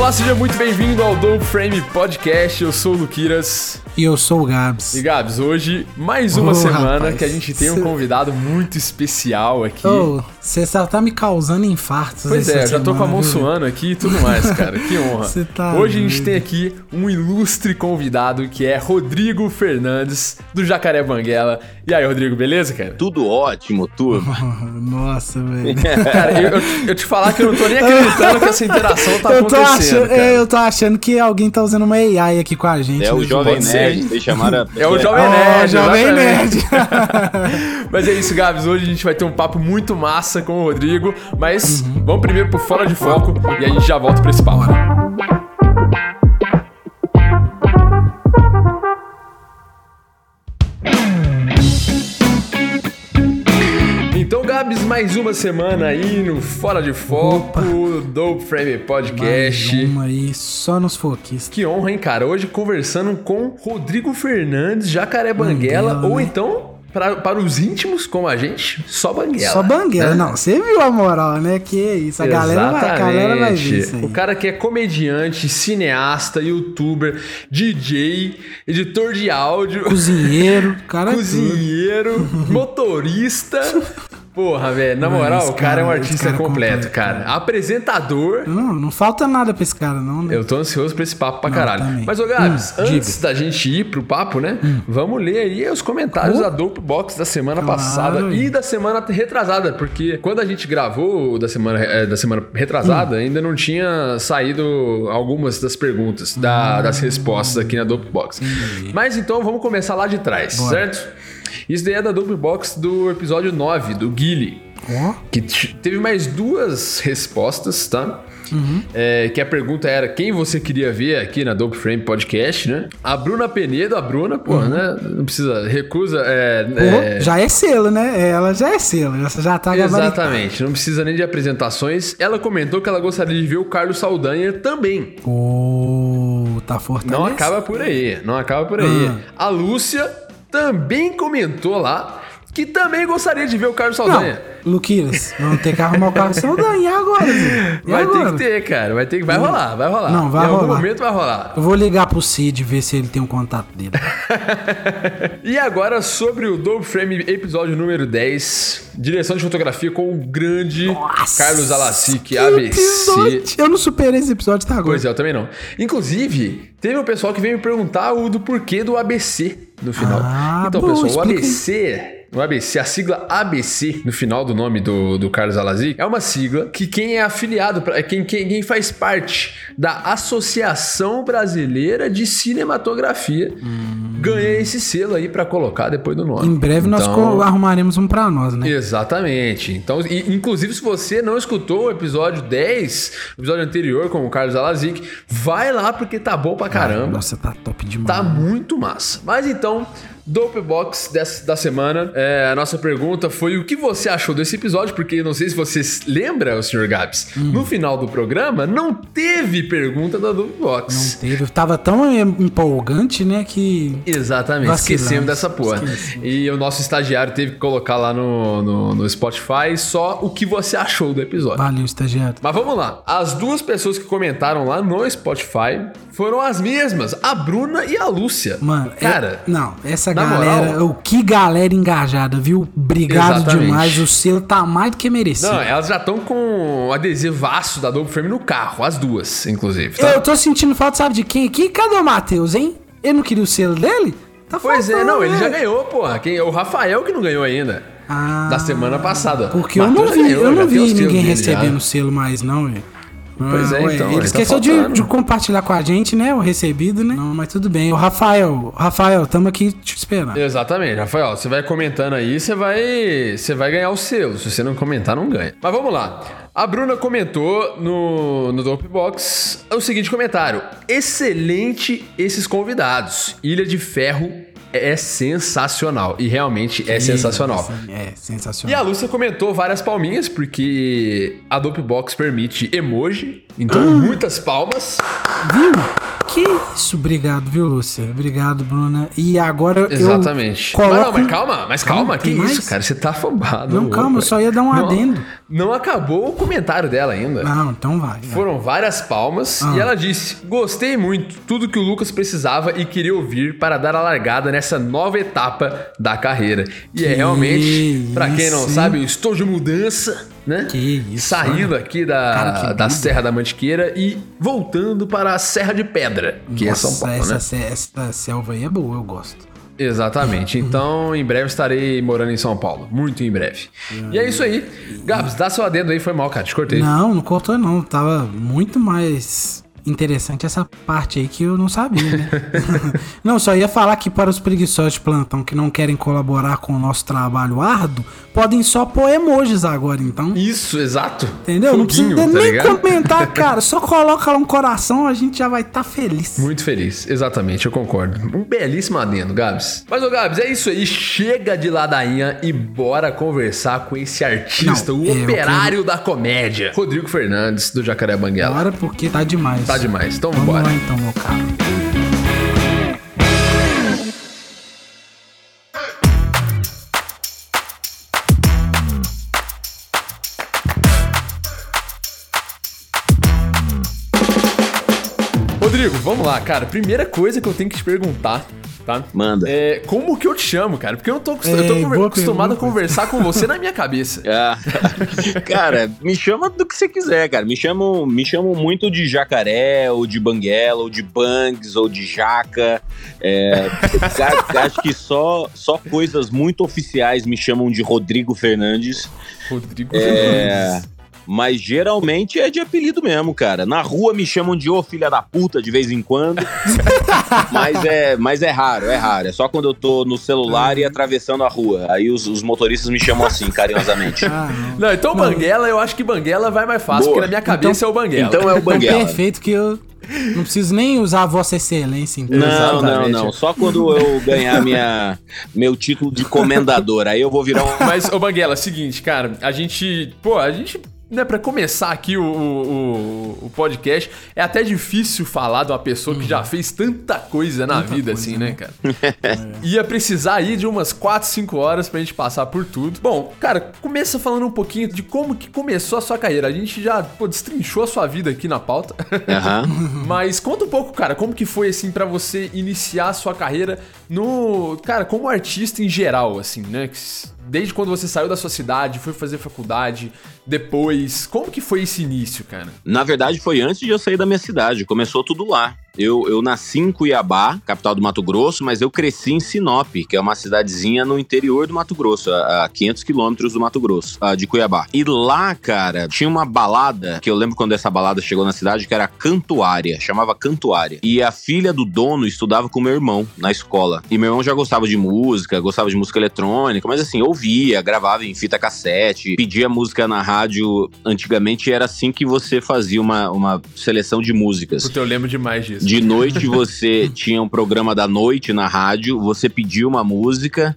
Olá, seja muito bem-vindo ao Dom Frame Podcast. Eu sou o Luquiras. E eu sou o Gabs. E Gabs, hoje mais uma Ô, semana rapaz, que a gente tem um cê- convidado muito especial aqui. Você só tá me causando infartos. Pois essa é, eu já tô com a mão viu? suando aqui e tudo mais, cara. Que honra. Tá Hoje a gente tem aqui um ilustre convidado que é Rodrigo Fernandes, do Jacaré Banguela. E aí, Rodrigo, beleza, cara? Tudo ótimo, turma. Nossa, velho. Cara, eu, eu, te falar que eu não tô nem acreditando que essa interação tá eu, tô acontecendo. achando, cara. é, eu tô achando que alguém tá usando uma AI aqui com a gente. É o né, Jovem pode ser, Nerd, vocês chamaram a É o Jovem Ó, Nerd, Jovem exatamente. Nerd. Mas é isso, Gabs. Hoje a gente vai ter um papo muito massa com o Rodrigo. Mas Uhum. vamos primeiro pro Fora de Foco e a gente já volta pra esse papo. Mais uma semana aí no Fora de Foco Opa. do Frame Podcast. Mais uma aí, só nos foquistas. Que honra, hein, cara? Hoje conversando com Rodrigo Fernandes, Jacaré Banguela, Banguela, ou né? então, pra, para os íntimos como a gente, só Banguela. Só banguela. né? Não, você viu a moral, né? Que isso. A galera, vai, a galera vai ver isso aí. O cara que é comediante, cineasta, youtuber, DJ, editor de áudio, Cozinheiro, cara. é cozinheiro, motorista. Porra, velho, na moral, o cara é um cara- artista cara é completo, completo, cara. Apresentador. Não, não falta nada pra esse cara, não, né? Eu tô ansioso pra esse papo pra Não, caralho. também. Mas, ô Gabs, Hum, antes diga. Hum. da gente ir pro papo, né? Vamos ler aí os comentários Oh. da Dope Box da semana Claro. passada e da semana retrasada, porque quando a gente gravou da semana, eh, da semana retrasada, Hum. ainda não tinha saído algumas das perguntas, da- Hum. das respostas aqui na Dope Box. Mas então vamos começar lá de trás, Bora. certo? Isso daí é da Dope Box do episódio 9, do Guile. Que teve mais duas respostas, tá? É, que a pergunta era quem você queria ver aqui na Dope Frame Podcast, né? A Bruna Penedo, a Bruna, pô, né? Não precisa, recusa. É, é, Ó, já é selo, né? Ela já é selo, essa já tá. Exatamente, não precisa nem de apresentações. Ela comentou que ela gostaria de ver o Carlos Saldanha também. Ô, tá fortalecido. Não acaba por aí, não acaba por aí. Ah. A Lúcia também comentou lá que também gostaria de ver o Carlos Saldanha. Não, Luquiras, vamos ter que arrumar o carro Saldanha. Agora, Zé? E Vai agora? ter que ter, cara. Vai ter que. Vai rolar, vai rolar. Não, vai em algum rolar. momento vai rolar. Eu vou ligar pro Cid ver se ele tem um contato dele. E agora sobre o Double Frame episódio número 10. Direção de fotografia com o grande Nossa, Carlos Alassic, que ABC. episódio. Eu não superei esse episódio até agora. Pois é, eu também não. Inclusive, teve um pessoal que veio me perguntar o do porquê do ABC no final. Ah, então, bom, pessoal, o explica. ABC. O ABC, a sigla ABC no final do nome do, do Carlos Alazic, é uma sigla que quem é afiliado, pra- quem, quem, quem faz parte da Associação Brasileira de Cinematografia, ganha esse selo aí pra colocar depois do nome. Hum. Em breve nós Então, co- arrumaremos um pra nós, né? Exatamente. Então, e- inclusive, se você não escutou o episódio 10, o episódio anterior com o Carlos Alazic, vai lá porque tá bom pra caramba. Nossa, tá top demais. Tá muito massa. Mas então, Dope Box dessa, da semana, é, a nossa pergunta foi o que você achou desse episódio, porque não sei se você lembra, o Sr. Gabs, Hum. no final do programa não teve pergunta da Dope Não Box. teve. Tava tão empolgante, né, que... Exatamente, Vacilamos, esquecemos dessa porra. E o nosso estagiário teve que colocar lá no, no, no Spotify só o que você achou do episódio. Valeu, estagiário. Mas vamos lá. As duas pessoas que comentaram lá no Spotify foram as mesmas, a Bruna e a Lúcia. Mano, é- cara, não, essa na galera, moral- o que galera engajada, viu? Obrigado Exatamente. demais, o selo tá mais do que merecido. Não, elas já estão com o adesivaço da Double Frame no carro, as duas, inclusive. tá? Eu tô sentindo falta, sabe de quem aqui? Cadê o Matheus, hein? Ele não queria o selo dele? Tá Pois é, faltando, não, ele né? já ganhou, porra. Quem, o Rafael que não ganhou ainda. Ah, da semana passada. Porque eu Matheus não já vi, ganhou, eu não vi ninguém recebendo já. selo mais, não, velho. Pois é, ué, então, Ele tá esqueceu de, faltando. de compartilhar com a gente, né? O recebido, né? Não, mas tudo bem. O Rafael, Rafael, tamo aqui te esperando. Exatamente, Rafael. Você vai comentando aí, você vai, você vai ganhar o selo. Se você não comentar, não ganha. Mas vamos lá. A Bruna comentou no, no Dope Box o seguinte comentário: Excelente esses convidados. Ilha de Ferro é sensacional. E realmente é sensacional. É, sensacional. E a Lúcia comentou várias palminhas, porque a Dopebox permite emoji. Então, Ah. muitas palmas. Viu? Que isso, obrigado, viu, Lúcia? Obrigado, Bruna. E agora Exatamente. eu coloco... Mas, não, mas calma, mas calma, Calma, que mais? isso, cara? Você tá afobado. Não, calma, eu só ia dar um Não- adendo. Não acabou o comentário dela ainda. Não, então vai. vai. Foram várias palmas Ah. e ela disse: Gostei muito, tudo que o Lucas precisava e queria ouvir para dar a largada nessa nova etapa da carreira. E é Que realmente, pra quem não sabe, eu estou de mudança, né? Que isso, Saindo aqui da, Cara, da. Serra da Mantiqueira e voltando para a Serra de Pedra, que Nossa, é São Paulo, essa, né? essa selva aí é boa, eu gosto. Exatamente. Uhum. Então, em breve estarei morando em São Paulo. Muito em breve. E é isso aí. Gabs, dá seu adendo aí. Foi mal, cara. Te cortei. Não, não cortou não. Tava muito mais interessante essa parte aí que eu não sabia, né? não, só ia falar que para os preguiçosos de plantão que não querem colaborar com o nosso trabalho árduo, podem só pôr emojis agora, então. Isso, exato. Entendeu? não precisa Foguinho, tá nem ligado? comentar, cara. Só coloca lá um coração, a gente já vai estar feliz. Muito feliz, exatamente, eu concordo. Um belíssimo adendo, Gabs. Mas, ô Gabs, é isso aí. Chega de ladainha e bora conversar com esse artista, Não, o é, operário da comédia, Rodrigo Fernandes, do Jacaré Banguela. Bora porque tá demais. Tá demais, então Vamos bora. lá então, meu caro. Rodrigo, vamos lá, cara. Primeira coisa que eu tenho que te perguntar, tá? Manda. É como que eu te chamo, cara? Porque eu não tô, acost- eu tô boa acostumado a conversar com você na minha cabeça. Ah, cara, me chama do que você quiser, cara. Me chamam, me chamam muito de jacaré, ou de banguela, ou de bangs, ou de jaca. É, cara, acho que só, só coisas muito oficiais me chamam de Rodrigo Fernandes. Rodrigo É, mas geralmente é de apelido mesmo, cara. Na rua me chamam de ô filha da puta de vez em quando. mas, é, mas é raro, é raro. É só quando eu tô no celular e atravessando a rua. Aí os, os motoristas me chamam assim, carinhosamente. Ah, não. Não, então Banguela, eu acho que Banguela vai mais fácil, Boa. porque na minha cabeça é o Banguela. Então é o Então, banguela. perfeito que eu não preciso nem usar a Vossa Excelência, então. Não, não, não. Só quando eu ganhar minha, meu título de comendador. Aí eu vou virar um. Mas, ô Banguela, seguinte, cara, a gente. Pô, a gente. Né, pra começar aqui o, o, o podcast, é até difícil falar de uma pessoa que já fez tanta coisa na Tanta vida, coisa, assim, né? né, cara? Ia precisar aí de umas 4, 5 horas pra gente passar por tudo. Bom, cara, começa falando um pouquinho de como que começou a sua carreira. A gente já, pô, destrinchou a sua vida aqui na pauta. Aham. Mas conta um pouco, cara, como que foi assim pra você iniciar a sua carreira no, cara, como artista em geral, assim, né? Desde quando você saiu da sua cidade, foi fazer faculdade, depois, como que foi esse início, cara? Na verdade, foi antes de eu sair da minha cidade. Começou tudo lá. Eu, eu nasci em Cuiabá, capital do Mato Grosso, mas eu cresci em Sinop, que é uma cidadezinha no interior do Mato Grosso, a, a 500 quilômetros do Mato Grosso, ah, de Cuiabá. E lá, cara, tinha uma balada, que eu lembro quando essa balada chegou na cidade, que era Cantuária, chamava Cantuária. E a filha do dono estudava com meu irmão na escola. E meu irmão já gostava de música, gostava de música eletrônica, mas assim, ouvia, gravava em fita cassete, pedia música na rádio. Antigamente era assim que você fazia uma, uma seleção de músicas. Puta, eu lembro demais disso. De noite você tinha um programa da noite na rádio, você pedia uma música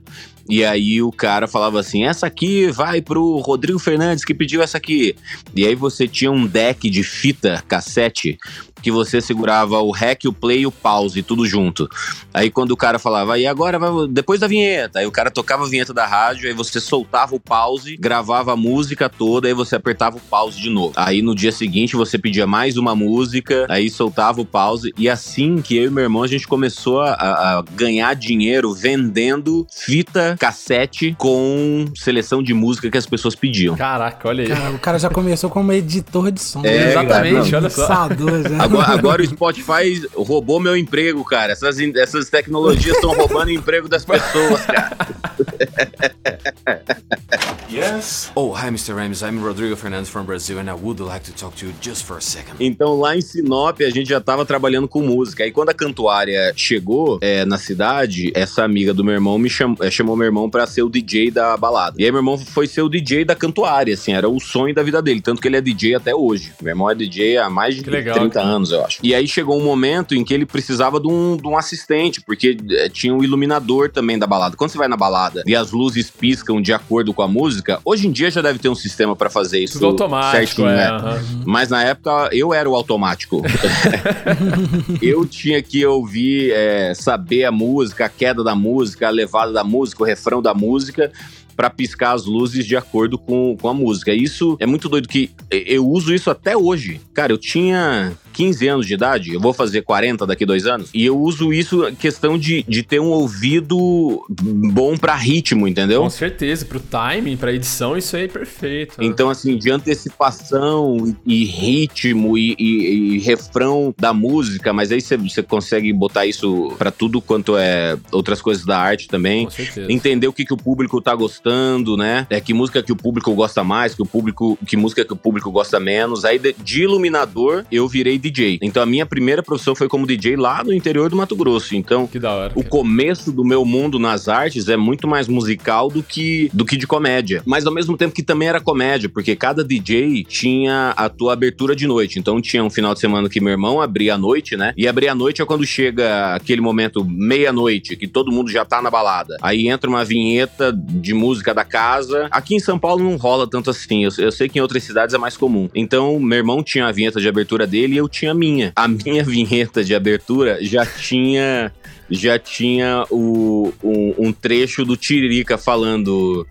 e aí o cara falava assim: essa aqui vai pro Rodrigo Fernandes que pediu essa aqui. E aí você tinha um deck de fita cassete que você segurava o rec, o play e o pause, tudo junto. Aí quando o cara falava, e agora vai, depois da vinheta, aí o cara tocava a vinheta da rádio, aí você soltava o pause, gravava a música toda, aí você apertava o pause de novo. Aí no dia seguinte você pedia mais uma música, aí soltava o pause, e assim que eu e meu irmão a gente começou a, a ganhar dinheiro vendendo fita cassete com seleção de música que as pessoas pediam. Caraca, olha aí. Cara, o cara já começou como editor de som. É, né? Exatamente, cara, olha só. Já. Agora, agora o Spotify roubou meu emprego, cara. Essas, essas tecnologias estão roubando o emprego das pessoas, cara. Yes. Oh, hi, Mr. Rames. I'm Rodrigo Fernandes from Brazil and I would like to talk to you just for a second. Então lá em Sinop a gente já tava trabalhando com música. Aí quando a cantuária chegou é, na cidade, essa amiga do meu irmão me chamou, é, chamou meu irmão para ser o DJ da balada. E aí meu irmão foi ser o DJ da cantuária, assim, era o sonho da vida dele. Tanto que ele é DJ até hoje. Meu irmão é DJ há mais de legal, 30 cara. anos, eu acho. E aí chegou um momento em que ele precisava de um, de um assistente, porque é, tinha um iluminador também da balada. Quando você vai na balada e as luzes piscam de acordo com a música, hoje em dia já deve ter um sistema para fazer isso. Tudo automático, certinho, é, né? uhum. Mas na época eu era o automático. eu tinha que ouvir, é, saber a música, a queda da música, a levada da música, o refrão da música para piscar as luzes de acordo com, com a música. Isso é muito doido que eu uso isso até hoje. Cara, eu tinha 15 anos de idade, eu vou fazer 40 daqui dois anos, e eu uso isso questão de, de ter um ouvido bom para ritmo, entendeu? Com certeza, pro timing, pra edição, isso aí é perfeito. Né? Então, assim, de antecipação e ritmo e, e, e refrão da música, mas aí você consegue botar isso para tudo quanto é outras coisas da arte também. Com certeza. Entender o que, que o público tá gostando, né? É que música que o público gosta mais, que o público, que música que o público gosta menos. Aí de, de iluminador, eu virei DJ. Então a minha primeira profissão foi como DJ lá no interior do Mato Grosso. Então, que da hora, o começo do meu mundo nas artes é muito mais musical do que, do que de comédia. Mas ao mesmo tempo que também era comédia, porque cada DJ tinha a tua abertura de noite. Então tinha um final de semana que meu irmão abria a noite, né? E abrir a noite é quando chega aquele momento meia-noite, que todo mundo já tá na balada. Aí entra uma vinheta de música da casa. Aqui em São Paulo não rola tanto assim. Eu, eu sei que em outras cidades é mais comum. Então, meu irmão tinha a vinheta de abertura dele e eu tinha a minha. A minha vinheta de abertura já tinha já tinha o, um, um, trecho do Tiririca falando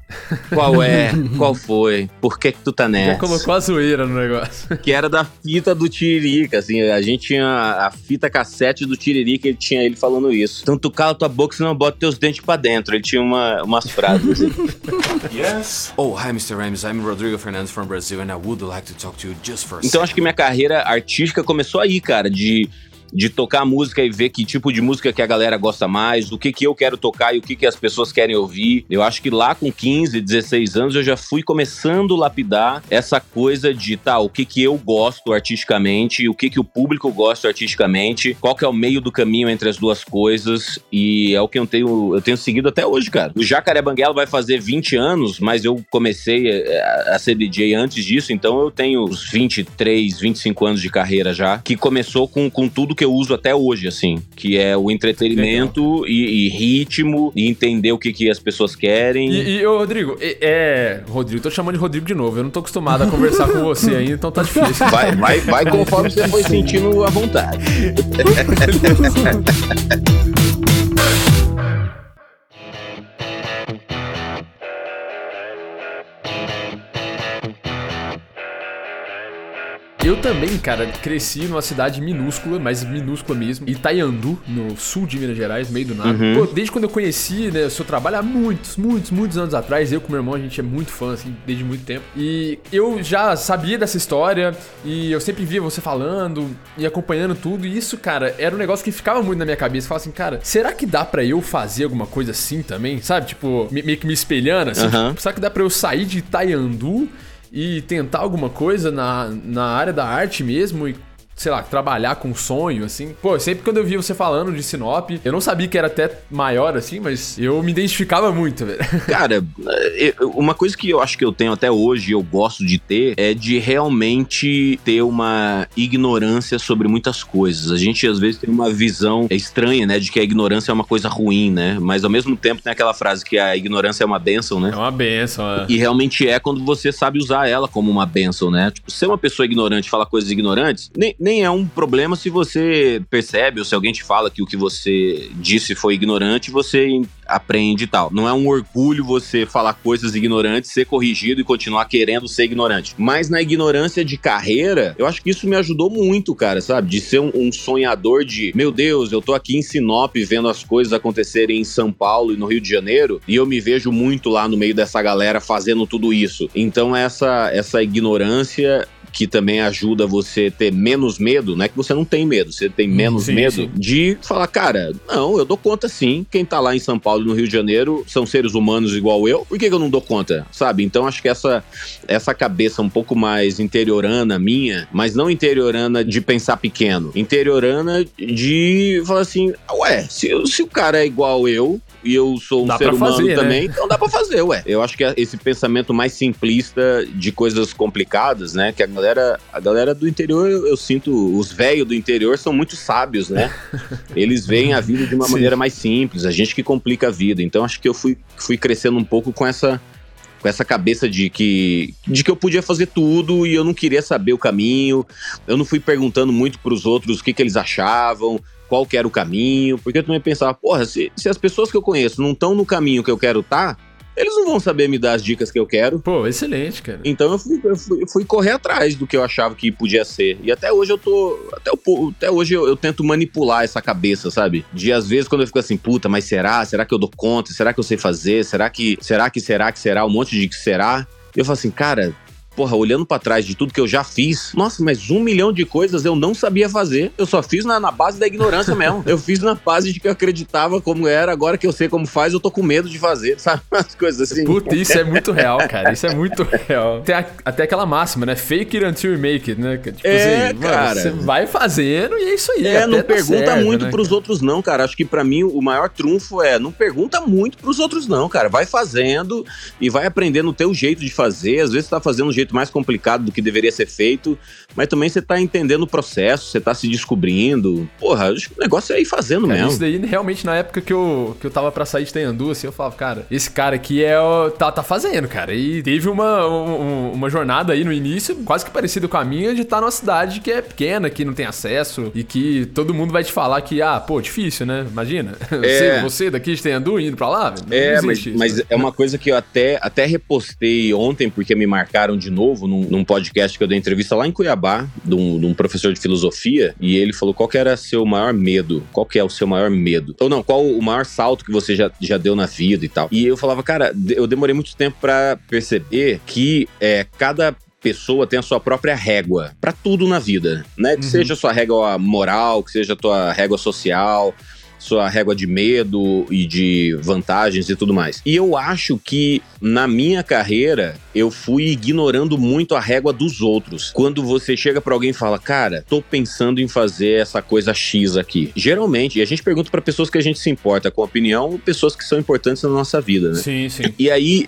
qual é, qual foi, por que que tu tá nessa. Já colocou a zoeira no negócio. Que era da fita do Tiririca, assim, a gente tinha a fita cassete do Tiririca, ele tinha ele falando isso. Então tu cala tua boca, senão bota teus dentes pra dentro. Ele tinha uma, umas frases assim. yes. Oh, hi Mr. Rames, I'm Rodrigo Fernandes from Brazil and I would like to talk to you just for a Então acho que minha carreira artística começou aí, cara, de de tocar música e ver que tipo de música que a galera gosta mais, o que que eu quero tocar e o que que as pessoas querem ouvir. Eu acho que lá com 15, 16 anos eu já fui começando a lapidar essa coisa de, tá, o que que eu gosto artisticamente, o que que o público gosta artisticamente, qual que é o meio do caminho entre as duas coisas e é o que eu tenho, eu tenho seguido até hoje, cara. O Jacaré Banguela vai fazer 20 anos, mas eu comecei a, a ser DJ antes disso, então eu tenho uns 23, 25 anos de carreira já, que começou com, com tudo que que eu uso até hoje, assim, que é o entretenimento e, e, ritmo e entender o que, que as pessoas querem. E, e ô, Rodrigo, é, Rodrigo, tô chamando de Rodrigo de novo. Eu não tô acostumado a conversar com você ainda, então tá difícil. Vai, vai, vai conforme você foi sentindo a vontade. Eu também, cara, cresci numa cidade minúscula, mas minúscula mesmo, Itaiandu, no sul de Minas Gerais, meio do nada. Uhum. Pô, desde quando eu conheci, né, o seu trabalho há muitos, muitos, muitos anos atrás, eu com meu irmão, a gente é muito fã, assim, desde muito tempo. E eu já sabia dessa história e eu sempre via você falando e acompanhando tudo. E isso, cara, era um negócio que ficava muito na minha cabeça. Falava assim, cara, será que dá para eu fazer alguma coisa assim também? Sabe? Tipo, meio que me espelhando, assim. Uhum. Tipo, será que dá pra eu sair de Itaiandu e tentar alguma coisa na, na área da arte mesmo e sei lá, trabalhar com sonho, assim. Pô, sempre quando eu via você falando de Sinop, eu não sabia que era até maior, assim, mas eu me identificava muito, velho. Cara, uma coisa que eu acho que eu tenho até hoje, eu gosto de ter, é de realmente ter uma ignorância sobre muitas coisas. A gente, às vezes, tem uma visão estranha, né, de que a ignorância é uma coisa ruim, né? Mas, ao mesmo tempo, tem aquela frase que a ignorância é uma benção, né? É uma benção, é. E realmente é quando você sabe usar ela como uma benção, né? Tipo, ser uma pessoa ignorante e falar coisas ignorantes, nem, nem nem é um problema se você percebe ou se alguém te fala que o que você disse foi ignorante, você aprende e tal. Não é um orgulho você falar coisas ignorantes, ser corrigido e continuar querendo ser ignorante. Mas na ignorância de carreira, eu acho que isso me ajudou muito, cara, sabe? De ser um, um sonhador de, meu Deus, eu tô aqui em Sinop vendo as coisas acontecerem em São Paulo e no Rio de Janeiro, e eu me vejo muito lá no meio dessa galera fazendo tudo isso. Então essa essa ignorância que também ajuda você ter menos medo, não é que você não tem medo, você tem menos sim, medo sim. de falar, cara, não, eu dou conta sim. Quem tá lá em São Paulo e no Rio de Janeiro são seres humanos igual eu, por que, que eu não dou conta? Sabe? Então acho que essa, essa cabeça um pouco mais interiorana minha, mas não interiorana de pensar pequeno, interiorana de falar assim, ué, se, se o cara é igual eu, e eu sou um Dá ser humano fazer, né? também, então dá pra fazer, ué. Eu acho que é esse pensamento mais simplista de coisas complicadas, né? Que a galera, a galera do interior, eu, eu sinto, os velhos do interior são muito sábios, né? Eles veem a vida de uma Sim. maneira mais simples, a gente que complica a vida. Então acho que eu fui, fui crescendo um pouco com essa com essa cabeça de que de que eu podia fazer tudo e eu não queria saber o caminho. Eu não fui perguntando muito pros outros o que, que eles achavam, qual que era o caminho, porque eu também pensava, porra, se, se as pessoas que eu conheço não estão no caminho que eu quero estar, eles não vão saber me dar as dicas que eu quero. Pô, excelente, cara. Então eu fui, eu fui- eu fui correr atrás do que eu achava que podia ser. E até hoje eu tô. Até, até hoje eu, eu tento manipular essa cabeça, sabe? De às vezes quando eu fico assim, puta, mas será? Será que eu dou conta? Será que eu sei fazer? Será que. Será que será que será? Um monte de que será? Eu falo assim, cara. Porra, olhando pra trás de tudo que eu já fiz, nossa, mas um milhão de coisas eu não sabia fazer. Eu só fiz na, na base da ignorância mesmo. Eu fiz na base de que eu acreditava como era, agora que eu sei como faz, eu tô com medo de fazer, sabe? As coisas assim. Puta, isso é muito real, cara. Isso é muito real. Tem a- até aquela máxima, né? Fake it until you make it, né? Tipo É, mano, cara. Você vai fazendo e é isso aí. É, não pergunta certo, muito né, pros outros, não, cara. Acho que pra mim o maior trunfo é não pergunta muito pros outros, não, cara. Vai fazendo e vai aprendendo o teu jeito de fazer. Às vezes você tá fazendo um jeito mais complicado do que deveria ser feito, mas também você tá entendendo o processo, você tá se descobrindo. Porra, o negócio é ir fazendo Cara, mesmo. isso daí, realmente, na época que eu, que eu tava pra sair de Tenhandu, assim, eu falava, cara, esse cara aqui é tá, tá fazendo, cara. E teve uma, um- uma jornada aí no início, quase que parecida com a minha, de estar numa cidade que é pequena, que não tem acesso, e que todo mundo vai te falar que, ah, pô, difícil, né? Imagina. Você, você daqui de Tenhandu indo pra lá? Não É, mas, isso. mas é uma coisa que eu até, até repostei ontem, porque me marcaram de novo num, num podcast que eu dei entrevista lá em Cuiabá, de um, de um professor de filosofia, e ele falou qual que era seu maior medo, qual que é o seu maior medo, ou não, qual o maior salto que você já, já deu na vida e tal. E eu falava, cara, eu demorei muito tempo pra perceber que é, cada pessoa tem a sua própria régua pra tudo na vida, né? Que Uhum. seja a sua régua moral, que seja a tua régua social, sua régua de medo e de vantagens e tudo mais. E eu acho que na minha carreira eu fui ignorando muito a régua dos outros. Quando você chega pra alguém e fala, cara, tô pensando em fazer essa coisa X aqui. Geralmente, e a gente pergunta pra pessoas que a gente se importa com a opinião, pessoas que são importantes na nossa vida, né? Sim, sim. E aí,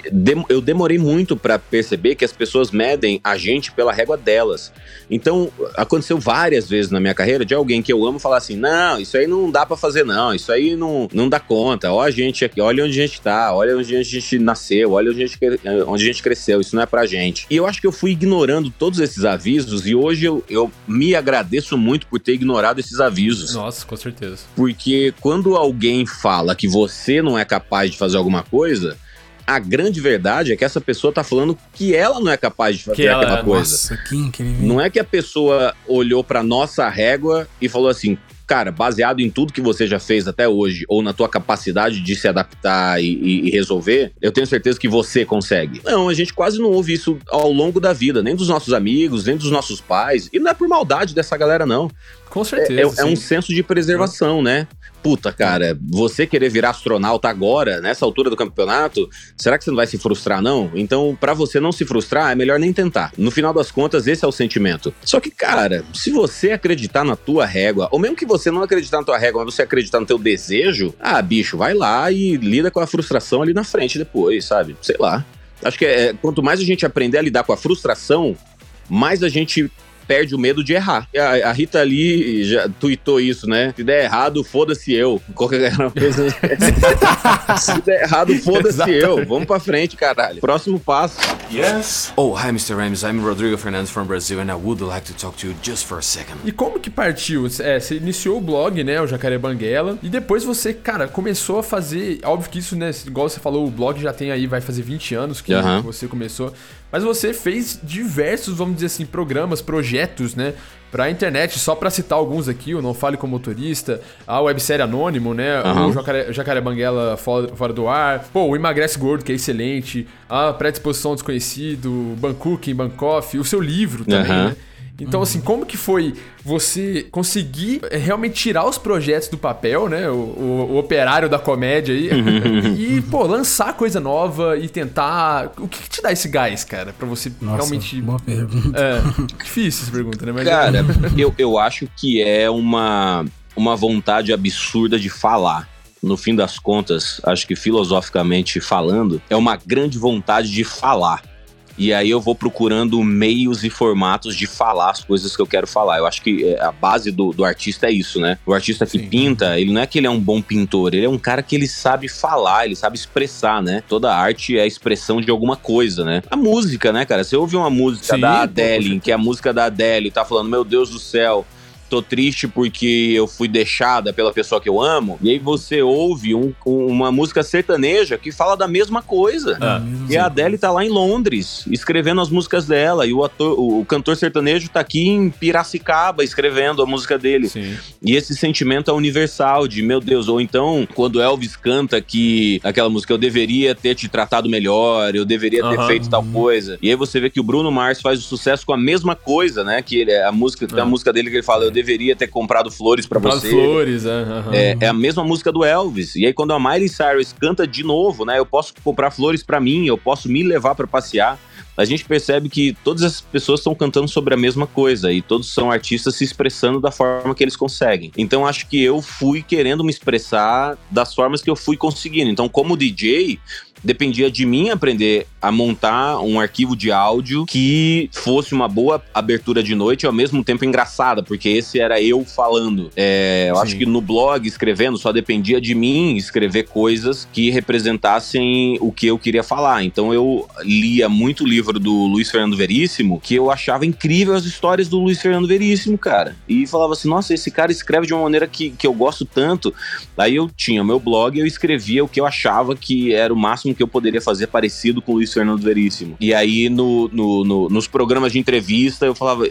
eu demorei muito pra perceber que as pessoas medem a gente pela régua delas. Então, aconteceu várias vezes na minha carreira de alguém que eu amo falar assim: não, isso aí não dá pra fazer, não, isso aí não, não dá conta. Olha a gente aqui, olha onde a gente tá, olha onde a gente nasceu, olha onde a gente, cre- onde a gente cresceu, isso não é pra gente. E eu acho que eu fui ignorando todos esses avisos e hoje eu, eu me agradeço muito por ter ignorado esses avisos. Nossa, com certeza. Porque quando alguém fala que você não é capaz de fazer alguma coisa, a grande verdade é que essa pessoa tá falando que ela não é capaz de fazer Que ela- aquela coisa. Nossa, que incrível. Não é que a pessoa olhou pra nossa régua e falou assim: cara, baseado em tudo que você já fez até hoje, ou na tua capacidade de se adaptar e, e- e resolver, eu tenho certeza que você consegue. Não, a gente quase não ouve isso ao longo da vida, nem dos nossos amigos, nem dos nossos pais. E não é por maldade dessa galera, não. Com É, certeza. é um senso de preservação, né? Puta, cara, você querer virar astronauta agora, nessa altura do campeonato, será que você não vai se frustrar, não? Então, pra você não se frustrar, é melhor nem tentar. No final das contas, esse é o sentimento. Só que, cara, se você acreditar na tua régua, ou mesmo que você não acreditar na tua régua, mas você acreditar no teu desejo, ah, bicho, vai lá e lida com a frustração ali na frente depois, sabe? Sei lá. Acho que é, quanto mais a gente aprender a lidar com a frustração, mais a gente perde o medo de errar. A, a Rita ali já tweetou isso, né? Se der errado, foda-se eu. Qualquer coisa. Se der errado, foda-se eu. Vamos pra frente, caralho. Próximo passo. Yes? Oh, hi, Mr. Rames. I'm Rodrigo Fernandes from Brazil and I would like to talk to you just for a second. E como que partiu? É, você iniciou o blog, né, o Jacaré Banguela, e depois você, cara, começou a fazer, óbvio que isso, né, igual você falou, o blog já tem aí, vai fazer 20 anos que você começou, mas você fez diversos, vamos dizer assim, programas, projetos né? Pra internet, só pra citar alguns aqui, o Não Fale com Motorista, a websérie Anônimo, né? Aham. O Jacaré, Jacaré Banguela fora, fora do ar. Pô, o Emagrece Gordo, que é excelente. A Predisposição Desconhecido, Bangkok, Bangkok, o seu livro também, Aham. né? Então, assim, como que foi você conseguir é, realmente tirar os projetos do papel, né? O, o- o operário da comédia aí. e, pô, lançar coisa nova e tentar. O que, que te dá esse gás, cara? Pra você Nossa, realmente. boa pergunta. É, difícil essa pergunta, né? Mas Cara, eu, eu acho que é uma, uma vontade absurda de falar. No fim das contas, acho que filosoficamente falando, é uma grande vontade de falar. E aí eu vou procurando meios e formatos de falar as coisas que eu quero falar. Eu acho que é, a base do, do artista é isso, né? O artista que Sim. pinta, ele não é que ele é um bom pintor, ele é um cara que ele sabe falar, ele sabe expressar, né? Toda arte é a expressão de alguma coisa, né? A música, né, cara? Você ouve uma música Sim, da Adele, que é a música da Adele, tá falando, meu Deus do céu, tô triste porque eu fui deixada pela pessoa que eu amo. E aí você ouve um- um- uma música sertaneja que fala da mesma coisa. Ah, E a Adele tá lá em Londres, escrevendo as músicas dela. E o, ator, o, cantor sertanejo tá aqui em Piracicaba, escrevendo a música dele. Sim. E esse sentimento é universal de, meu Deus, ou então, quando Elvis canta que aquela música, eu deveria ter te tratado melhor, eu deveria ter Aham. feito tal coisa. E aí você vê que o Bruno Mars faz o sucesso com a mesma coisa, né? Que ele, a música, tem a É. música dele que ele fala, eu deveria ter comprado flores Comprado você. flores, é. aham. É, é a mesma música do Elvis. E aí, quando a Miley Cyrus canta de novo, né? Eu posso comprar flores pra mim, eu posso me levar pra passear. A gente percebe que todas as pessoas estão cantando sobre a mesma coisa e todos são artistas se expressando da forma que eles conseguem. Então, acho que eu fui querendo me expressar das formas que eu fui conseguindo. Então, como DJ, dependia de mim aprender a montar um arquivo de áudio que fosse uma boa abertura de noite e ao mesmo tempo engraçada, porque esse era eu falando. É, eu Sim. acho que no blog, escrevendo, só dependia de mim escrever coisas que representassem o que eu queria falar. Então eu lia muito livro do Luiz Fernando Veríssimo, que eu achava incrível as histórias do Luiz Fernando Veríssimo, cara. E falava assim, nossa, esse cara escreve de uma maneira que, que eu gosto tanto. Aí eu tinha meu blog e eu escrevia o que eu achava que era o máximo que eu poderia fazer parecido com o Luiz Fernando Veríssimo. E aí no, no- no- nos programas de entrevista eu falava,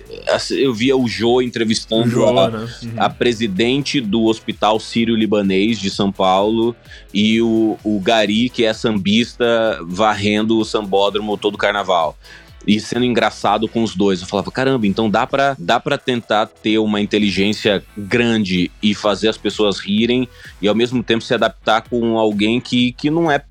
eu via o Jô entrevistando O Jô, a, né? Uhum. a presidente do Hospital Sírio-Libanês de São Paulo e o, o Gari, que é sambista, varrendo o sambódromo todo carnaval. E sendo engraçado com os dois. Eu falava, caramba, então dá pra, dá pra tentar ter uma inteligência grande e fazer as pessoas rirem e ao mesmo tempo se adaptar com alguém que, que não é.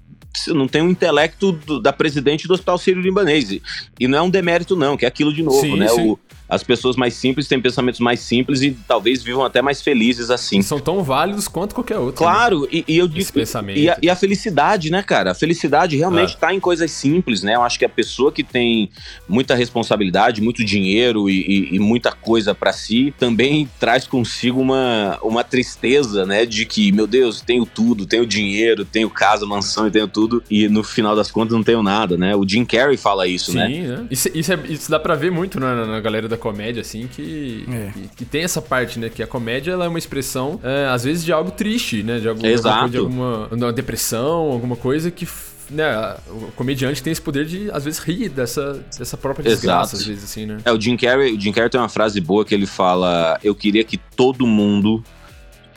Não tem o intelecto do- da presidente do Hospital Sírio-Libanês. E- E não é um demérito, não, que é aquilo de novo, Sim, né? sim. O- as pessoas mais simples têm pensamentos mais simples e talvez vivam até mais felizes assim. São tão válidos quanto qualquer outro. né? Claro, e, e eu digo. E a, e a felicidade, né, cara? A felicidade realmente tá em coisas simples, né? Eu acho que a pessoa que tem muita responsabilidade, muito dinheiro e, e- e muita coisa pra si, também traz consigo uma, uma tristeza, né? De que, meu Deus, tenho tudo, tenho dinheiro, tenho casa, mansão e tenho tudo, e no final das contas não tenho nada, né? O Jim Carrey fala isso, Sim, né? né? Isso, isso, é- isso dá pra ver muito né, na, na galera da comédia, assim, que, É. que, que tem essa parte, né? Que a comédia ela é uma expressão, é, às vezes, de algo triste, né? De, algum, Exato. de alguma de uma depressão, alguma coisa que. Né, o comediante tem esse poder de, às vezes, rir dessa, dessa própria desgraça, Exato. às vezes, assim, né? É, o Jim Carrey, o Jim Carrey tem uma frase boa que ele fala: Eu queria que todo mundo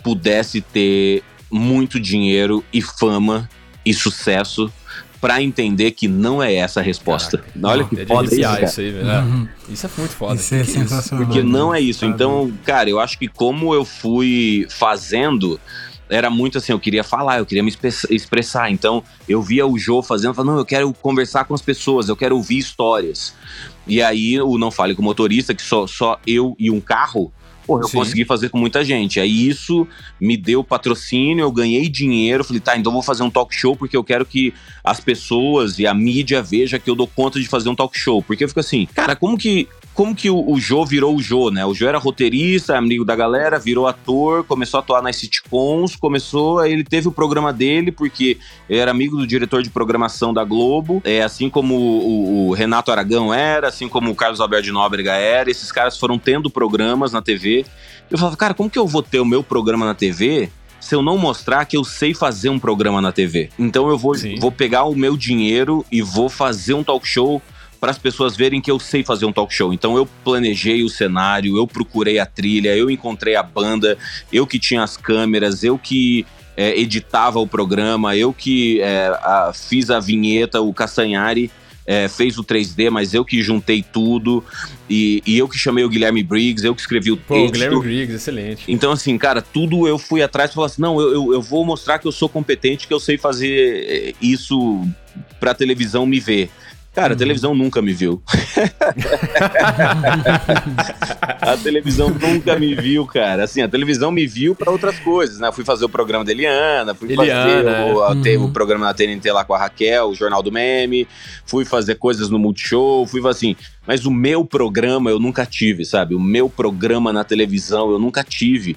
pudesse ter muito dinheiro e fama e sucesso pra entender que não é essa a resposta. Olha que é foda isso, cara. isso aí, velho. É. Uhum. Isso é muito foda. Isso é Que que sensacional. Porque não é isso. Sabe? Então, cara, eu acho que como eu fui fazendo, era muito assim, eu queria falar, eu queria me express- expressar. Então, eu via o Jô fazendo, falando, não, eu quero conversar com as pessoas, eu quero ouvir histórias. E aí, o Não Fale com o Motorista, que só, só eu e um carro, porra, eu Sim. consegui fazer com muita gente. Aí isso me deu patrocínio, eu ganhei dinheiro, falei, tá, então vou fazer um talk show porque eu quero que as pessoas e a mídia veja que eu dou conta de fazer um talk show. Porque eu fico assim, cara, como que como que o, o Jô virou o Jô, né? O Jô era roteirista, amigo da galera, virou ator, começou a atuar nas sitcoms, começou, aí ele teve o programa dele, porque ele era amigo do diretor de programação da Globo, é, assim como o, o Renato Aragão era, assim como o Carlos Alberto de Nóbrega era, esses caras foram tendo programas na TV. Eu falava, cara, como que eu vou ter o meu programa na TV se eu não mostrar que eu sei fazer um programa na TV? Então eu vou, Sim. vou pegar o meu dinheiro e vou fazer um talk show para as pessoas verem que eu sei fazer um talk show. Então eu planejei o cenário, eu procurei a trilha, eu encontrei a banda, eu que tinha as câmeras, eu que é, editava o programa, eu que é, a, fiz a vinheta, o Castanhari é, fez o 3D, mas eu que juntei tudo. E, e, eu que chamei o Guilherme Briggs, eu que escrevi o Pô, texto. Guilherme Briggs, excelente. Então, assim, cara, tudo eu fui atrás e falei assim: não, eu, eu, eu, vou mostrar que eu sou competente, que eu sei fazer é, isso pra televisão me ver. Cara, a uhum. televisão nunca me viu. a televisão nunca me viu, cara. Assim, a televisão me viu para outras coisas, né? fui fazer o programa da Eliana, fui Eliana, fazer o, é. uhum. o, programa na TNT lá com a Raquel, o Jornal do Meme, fui fazer coisas no Multishow, fui assim. Mas o meu programa eu nunca tive, sabe? O meu programa na televisão eu nunca tive.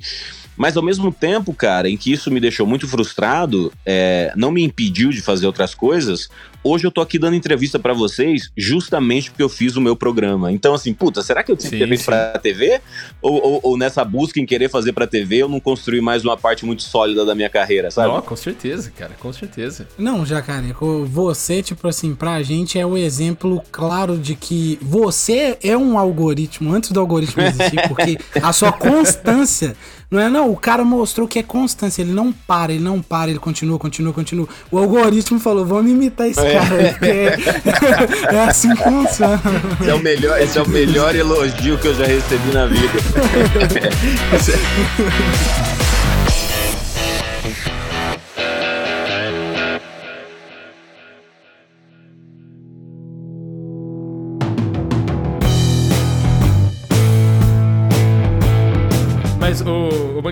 Mas ao mesmo tempo, cara, em que isso me deixou muito frustrado, é, não me impediu de fazer outras coisas, hoje eu tô aqui dando entrevista para vocês justamente porque eu fiz o meu programa. Então, assim, puta, será que eu tinha que ter feito pra TV? Ou, ou, ou, nessa busca em querer fazer pra TV, eu não construí mais uma parte muito sólida da minha carreira, sabe? Não, com certeza, cara, com certeza. Não, Jacareco, você, tipo assim, pra gente é o exemplo claro de que você é um algoritmo antes do algoritmo existir, porque a sua constância não é não, o cara mostrou que é constância, ele não para, ele não para, ele continua, continua, continua. O algoritmo falou, vamos imitar esse é. cara porque é, é assim que funciona. Esse é, o melhor, esse é o melhor elogio que eu já recebi na vida.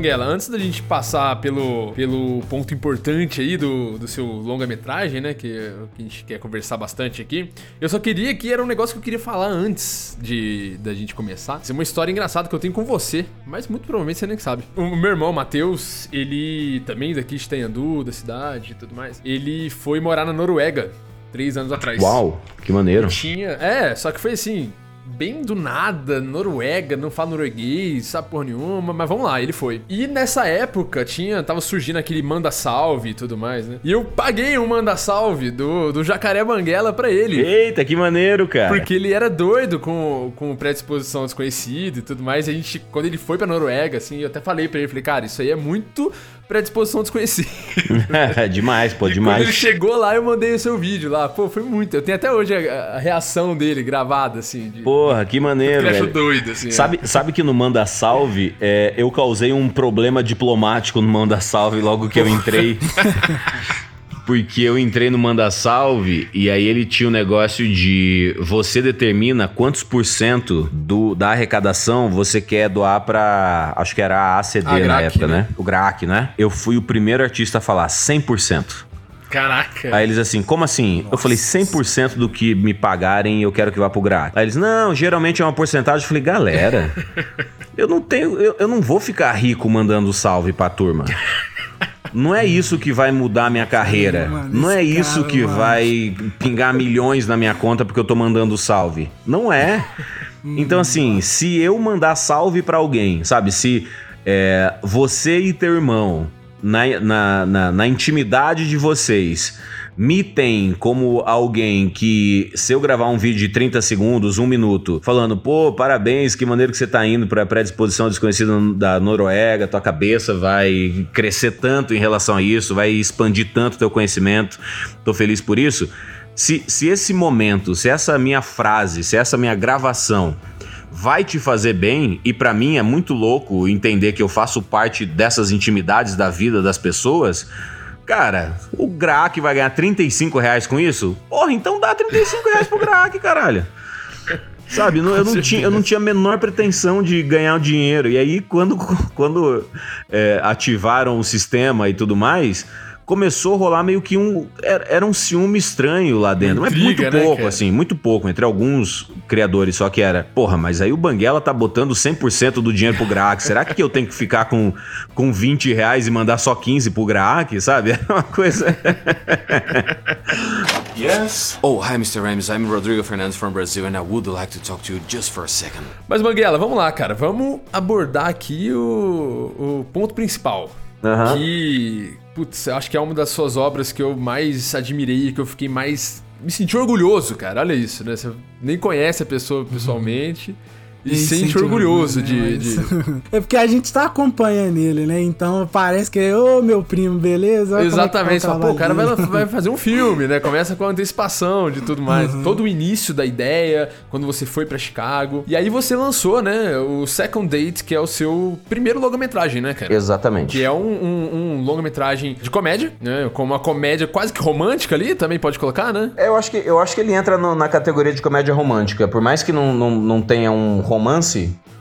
Banguela, antes da gente passar pelo, pelo ponto importante aí do, do seu longa-metragem, né? Que, que a gente quer conversar bastante aqui, eu só queria que era um negócio que eu queria falar antes de da gente começar. Isso é uma história engraçada que eu tenho com você, mas muito provavelmente você nem sabe. O meu irmão, Matheus, ele também daqui de Tenhandu, da cidade e tudo mais, ele foi morar na Noruega três anos atrás. Uau, que maneiro. Tinha. É, só que foi assim bem do nada, Noruega, não fala norueguês, sabe porra nenhuma, mas vamos lá, ele foi. E nessa época tinha, tava surgindo aquele manda salve e tudo mais, né? E eu paguei um manda salve do, do Jacaré Banguela pra ele. Eita, que maneiro, cara. Porque ele era doido com, com predisposição desconhecida e tudo mais. E a gente, quando ele foi pra Noruega, assim, eu até falei pra ele, falei, cara, isso aí é muito predisposição desconhecida. demais, pô, demais. Quando ele chegou lá, eu mandei o seu vídeo lá. Pô, foi muito. Eu tenho até hoje a, a reação dele gravada, assim. De, Porra, que maneiro, velho. doido, assim. Sabe, é. sabe que no Manda Salve, é, eu causei um problema diplomático no Manda Salve logo que eu entrei. porque eu entrei no Manda Salve e aí ele tinha um negócio de você determina quantos por cento do, da arrecadação você quer doar pra. Acho que era a ACD a na Grac, época, né? né? O GRAC, né? Eu fui o primeiro artista a falar 100%. Caraca. Aí eles assim, como assim? Nossa. Eu falei 100% do que me pagarem eu quero que vá pro GRAC. Aí eles, não, geralmente é uma porcentagem. Eu falei, galera, eu não tenho, eu, eu não vou ficar rico mandando salve pra turma. Não é isso que vai mudar minha carreira. Mano, não é isso cara, que mano. vai pingar milhões na minha conta porque eu tô mandando salve. Não é. Então, assim, se eu mandar salve para alguém, sabe? Se é, você e teu irmão, na, na, na, na intimidade de vocês, me tem como alguém que, se eu gravar um vídeo de 30 segundos, um minuto, falando, pô, parabéns, que maneiro que você tá indo pra predisposição desconhecida da Noruega, tua cabeça vai crescer tanto em relação a isso, vai expandir tanto teu conhecimento, tô feliz por isso. Se, se esse momento, se essa minha frase, se essa minha gravação vai te fazer bem, e para mim é muito louco entender que eu faço parte dessas intimidades da vida das pessoas Cara, o Graak vai ganhar 35 reais com isso? Porra, então dá 35 reais pro Graak, caralho. Sabe, eu não, tinha, eu não tinha a menor pretensão de ganhar o dinheiro. E aí, quando, quando é, ativaram o sistema e tudo mais, começou a rolar meio que um. Era, um ciúme estranho lá dentro. Mas muito né, pouco, né, assim, muito pouco. Entre alguns criadores, só que era. Porra, mas aí o Banguela tá botando 100% do dinheiro pro Graak. Será que eu tenho que ficar com, com 20 reais e mandar só 15 pro Graak, sabe? É uma coisa. yes? Oh, hi, Mr. Rames. I'm Rodrigo Fernandes from Brazil and I would like to talk to you just for a second. Mas, Banguela, vamos lá, cara. Vamos abordar aqui o, o ponto principal. Uhum. Que putz, acho que é uma das suas obras que eu mais admirei, que eu fiquei mais me senti orgulhoso, cara. Olha isso, né? Você nem conhece a pessoa pessoalmente. E se sente orgulhoso de, né? de- Mas- É porque a gente tá acompanhando ele, né? Então parece que, ô meu primo, beleza? Olha como é tá Exatamente. Você fala, pô, o cara vai, vai fazer um filme, né? Começa com a antecipação de tudo mais. Uhum. Todo o início da ideia, quando você foi pra Chicago. E aí você lançou, né? O Second Date, que é o seu primeiro longa-metragem, né, cara? Exatamente. Que é um, um, um longa-metragem de comédia, né? Com uma comédia quase que romântica ali, também pode colocar, né? É, Eu acho que, eu acho que ele entra no- na categoria de comédia romântica. Por mais que não, não, não tenha um romance,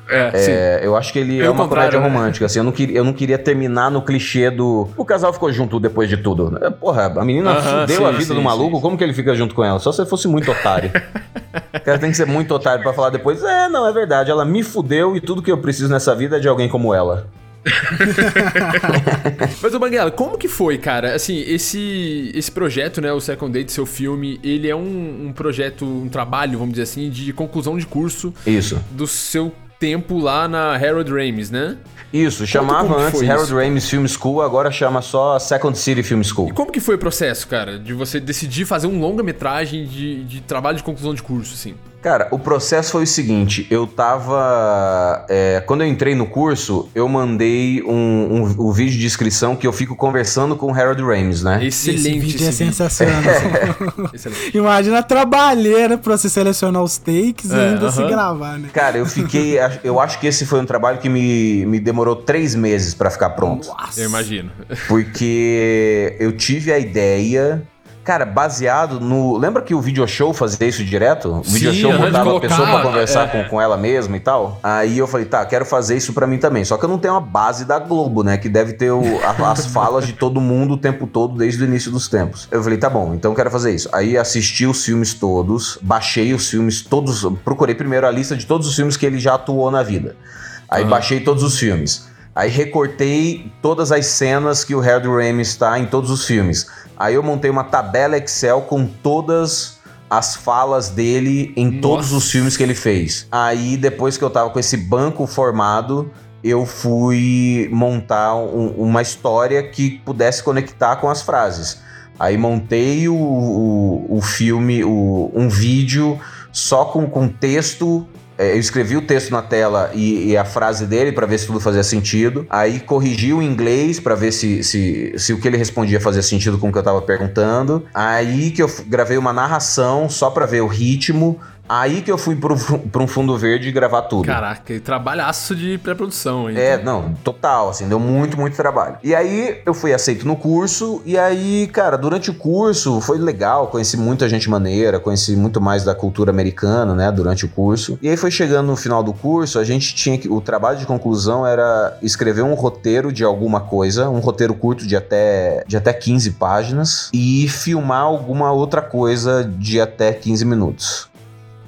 É, sim. é, eu acho que ele Pelo é uma comédia né? romântica. Assim, eu, não queria, eu não queria terminar no clichê do. O casal ficou junto depois de tudo. É, Porra, a menina Aham, fudeu sim, a vida sim, do maluco, sim. como que ele fica junto com ela? Só se ele fosse muito otário. o cara tem que ser muito otário pra falar depois. É, não, é verdade. Ela me fudeu e tudo que eu preciso nessa vida é de alguém como ela. Mas, ô Banguela, como que foi, cara? Assim, esse, esse projeto, né, o Second Date, seu filme, ele é um, um projeto, um trabalho, vamos dizer assim, de conclusão de curso Isso. do seu tempo lá na Harold Ramis, né? Isso, chamava como que antes Harold isso? Ramis Film School, agora chama só Second City Film School. E como que foi o processo, cara, de você decidir fazer um longa-metragem de, de trabalho de conclusão de curso, assim? Cara, o processo foi o seguinte: eu tava. é, quando eu entrei no curso, eu mandei um, um, um vídeo de inscrição que eu fico conversando com o Harold Ramis, né? Excelente Esse vídeo é sensacional. Excelente. Imagina a trabalheira pra você selecionar os takes e É, ainda se aham. gravar, né? Cara, eu fiquei. Eu acho que esse foi um trabalho que me, me demorou três meses pra ficar pronto. Nossa. Eu imagino. Porque eu tive a ideia. Cara, baseado no. Lembra que o video show fazia isso direto? O Sim, video show aham, de botava a pessoa pra conversar é. com, com ela mesma e tal. Aí eu falei, tá, quero fazer isso pra mim também. Só que eu não tenho a base da Globo, né? Que deve ter o- a- as falas de todo mundo o tempo todo, desde o início dos tempos. Eu falei, tá bom, então eu quero fazer isso. Aí assisti os filmes todos, baixei os filmes todos. Procurei primeiro a lista de todos os filmes que ele já atuou na vida. Aí Aham. baixei todos os filmes. Aí recortei todas as cenas que o Harold Ramis está em todos os filmes. Aí eu montei uma tabela Excel com todas as falas dele em todos Nossa. os filmes que ele fez. Aí depois que eu tava com esse banco formado, eu fui montar um- uma história que pudesse conectar com as frases. Aí montei o, o, o filme, o- um vídeo só com, com texto. É, Eu escrevi o texto na tela e, e a frase dele para ver se tudo fazia sentido. Aí corrigi o inglês para ver se, se, se o que ele respondia fazia sentido com o que eu tava perguntando. Aí que eu gravei uma narração só para ver o ritmo. Aí que eu fui pra um fundo verde gravar tudo. Caraca, e trabalhaço de pré-produção aí. É, não, total, assim, deu muito, muito trabalho. E aí eu fui aceito no curso, e aí, cara, durante o curso foi legal, conheci muita gente maneira, conheci muito mais da cultura americana, né, durante o curso. E aí foi chegando no final do curso, a gente tinha que. O trabalho de conclusão era escrever um roteiro de alguma coisa, um roteiro curto de até, de até 15 páginas, e filmar alguma outra coisa de até 15 minutos.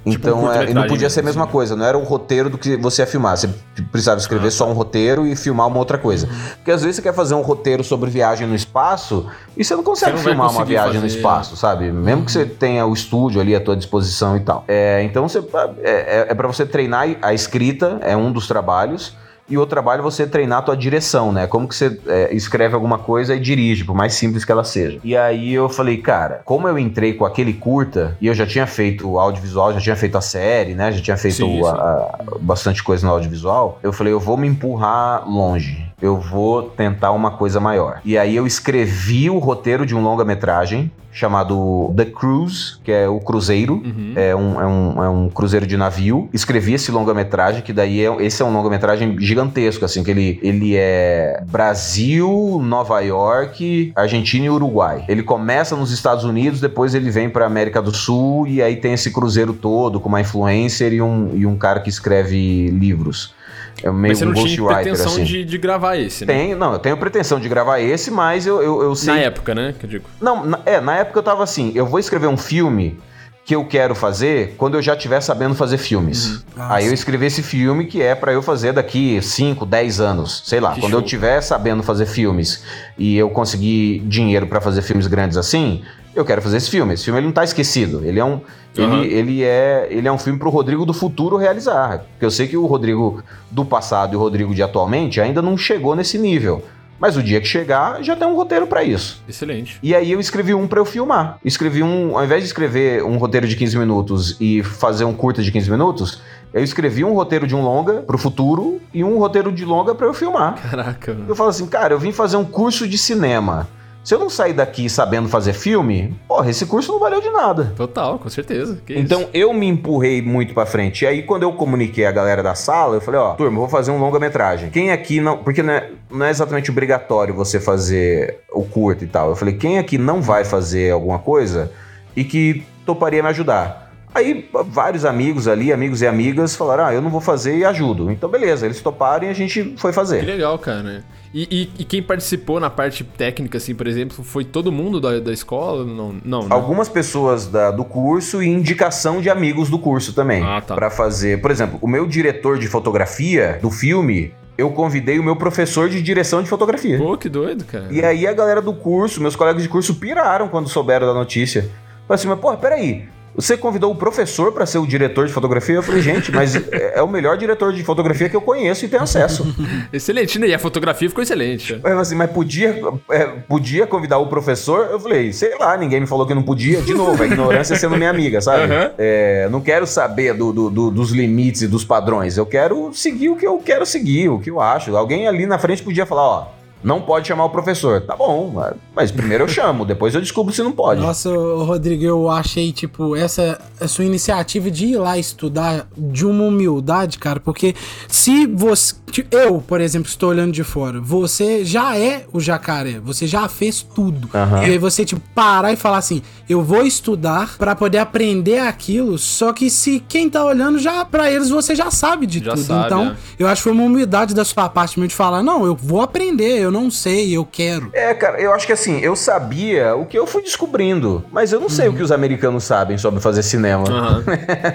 Tipo um Então, é, e não podia ser a mesma assim. coisa, não era o roteiro do que você ia filmar. Você precisava escrever Ah, só um roteiro e filmar uma outra coisa. Uhum. Porque às vezes você quer fazer um roteiro sobre viagem no espaço e você não consegue Você não filmar uma viagem no fazer. Uhum. espaço, sabe? Mesmo que você tenha o estúdio ali à tua disposição e tal. É, então você, é, é, é para você treinar a escrita, é um dos trabalhos. E o trabalho é você treinar a tua direção, né? Como que você é, escreve alguma coisa e dirige, por mais simples que ela seja. E aí eu falei, cara, como eu entrei com aquele curta, e eu já tinha feito o audiovisual, já tinha feito a série, né? Já tinha feito Sim, a- sim. a- bastante coisa no audiovisual. Eu falei, eu vou me empurrar longe. Eu vou tentar uma coisa maior. E aí eu escrevi o roteiro de um longa-metragem chamado The Cruise, que é o Cruzeiro. Uhum. É um, é, um, é um cruzeiro de navio. Escrevi esse longa-metragem, que daí é, esse é um longa-metragem gigantesco, assim, que ele, ele é Brasil, Nova York, Argentina e Uruguai. Ele começa nos Estados Unidos, depois ele vem pra América do Sul e aí tem esse cruzeiro todo com uma influencer e um, e um cara que escreve livros. É meio Mas você um não tinha pretensão assim. de, de gravar esse, né? Tenho, não, eu tenho pretensão de gravar esse, mas eu, eu, eu sei Na época, né? Que eu digo. não, na, é, na época eu tava assim, eu vou escrever um filme que eu quero fazer quando eu já estiver sabendo fazer filmes. Ah, Aí eu escrevi esse filme que é pra eu fazer daqui 5, 10 anos, sei lá. Que quando show. eu estiver sabendo fazer filmes e eu conseguir dinheiro pra fazer filmes grandes assim, eu quero fazer esse filme. Esse filme ele não tá esquecido. Ele é um Aham. ele, ele é ele é um filme pro Rodrigo do futuro realizar. Porque eu sei que o Rodrigo do passado e o Rodrigo de atualmente ainda não chegou nesse nível. Mas o dia que chegar, já tem um roteiro pra isso. Excelente. E aí eu escrevi um pra eu filmar. Escrevi um, ao invés de escrever um roteiro de 15 minutos e fazer um curta de 15 minutos, eu escrevi um roteiro de um longa pro futuro e um roteiro de longa pra eu filmar. Caraca, mano. Eu falo assim, cara, eu vim fazer um curso de cinema. Se eu não sair daqui sabendo fazer filme, porra, esse curso não valeu de nada. Total, com certeza. Que Então isso. eu me empurrei muito pra frente. E aí, quando eu comuniquei a galera da sala, eu falei: ó, turma, eu vou fazer um longa-metragem. Quem aqui não. Porque não é, não é exatamente obrigatório você fazer o curto e tal. Eu falei: quem aqui não vai fazer alguma coisa e que toparia me ajudar? Aí, vários amigos ali, amigos e amigas, falaram: ah, eu não vou fazer e ajudo. Então, beleza, eles toparam e a gente foi Que fazer. legal, cara. E, e- e quem participou na parte técnica, assim, por exemplo, foi todo mundo da, da escola? Não, não. né? Algumas pessoas da- do curso e indicação de amigos do curso também. Ah, tá. Pra fazer. Por exemplo, o meu diretor de fotografia do filme, eu convidei o meu professor de direção de fotografia. Pô, que doido, cara. E aí a galera do curso, meus colegas de curso, piraram quando souberam da notícia. Falaram assim, mas porra, peraí. Você convidou o professor pra ser o diretor de fotografia? Eu falei, gente, mas é é o melhor diretor de fotografia que eu conheço e tenho acesso. Excelente, né? E a fotografia ficou excelente. Eu falei assim, mas podia, é, podia convidar o professor? Eu falei, sei lá, ninguém me falou que não podia. De novo, a ignorância sendo minha amiga, sabe? Aham. É, não quero saber do- do- do- dos limites e dos padrões. Eu quero seguir o que eu quero seguir, o que eu acho. Alguém ali na frente podia falar, ó, não pode chamar o professor. Tá bom, mas- primeiro eu chamo, depois eu descubro se não pode. Nossa, Rodrigo, eu achei, tipo, essa a sua iniciativa de ir lá estudar de uma humildade, cara, porque se você. Eu, por exemplo, estou olhando de fora, você já é o jacaré, você já fez tudo. Aham. E aí você, tipo, parar e falar assim: eu vou estudar pra poder aprender aquilo, só que se quem tá olhando já, pra eles, você já sabe de Já tudo. sabe, então, é. eu acho que foi uma humildade da sua parte mesmo de falar: não, eu vou aprender, eu não sei, eu quero. É, cara, eu acho que assim, eu sabia o que eu fui descobrindo, mas eu não sei o que os americanos sabem sobre fazer cinema. Aham.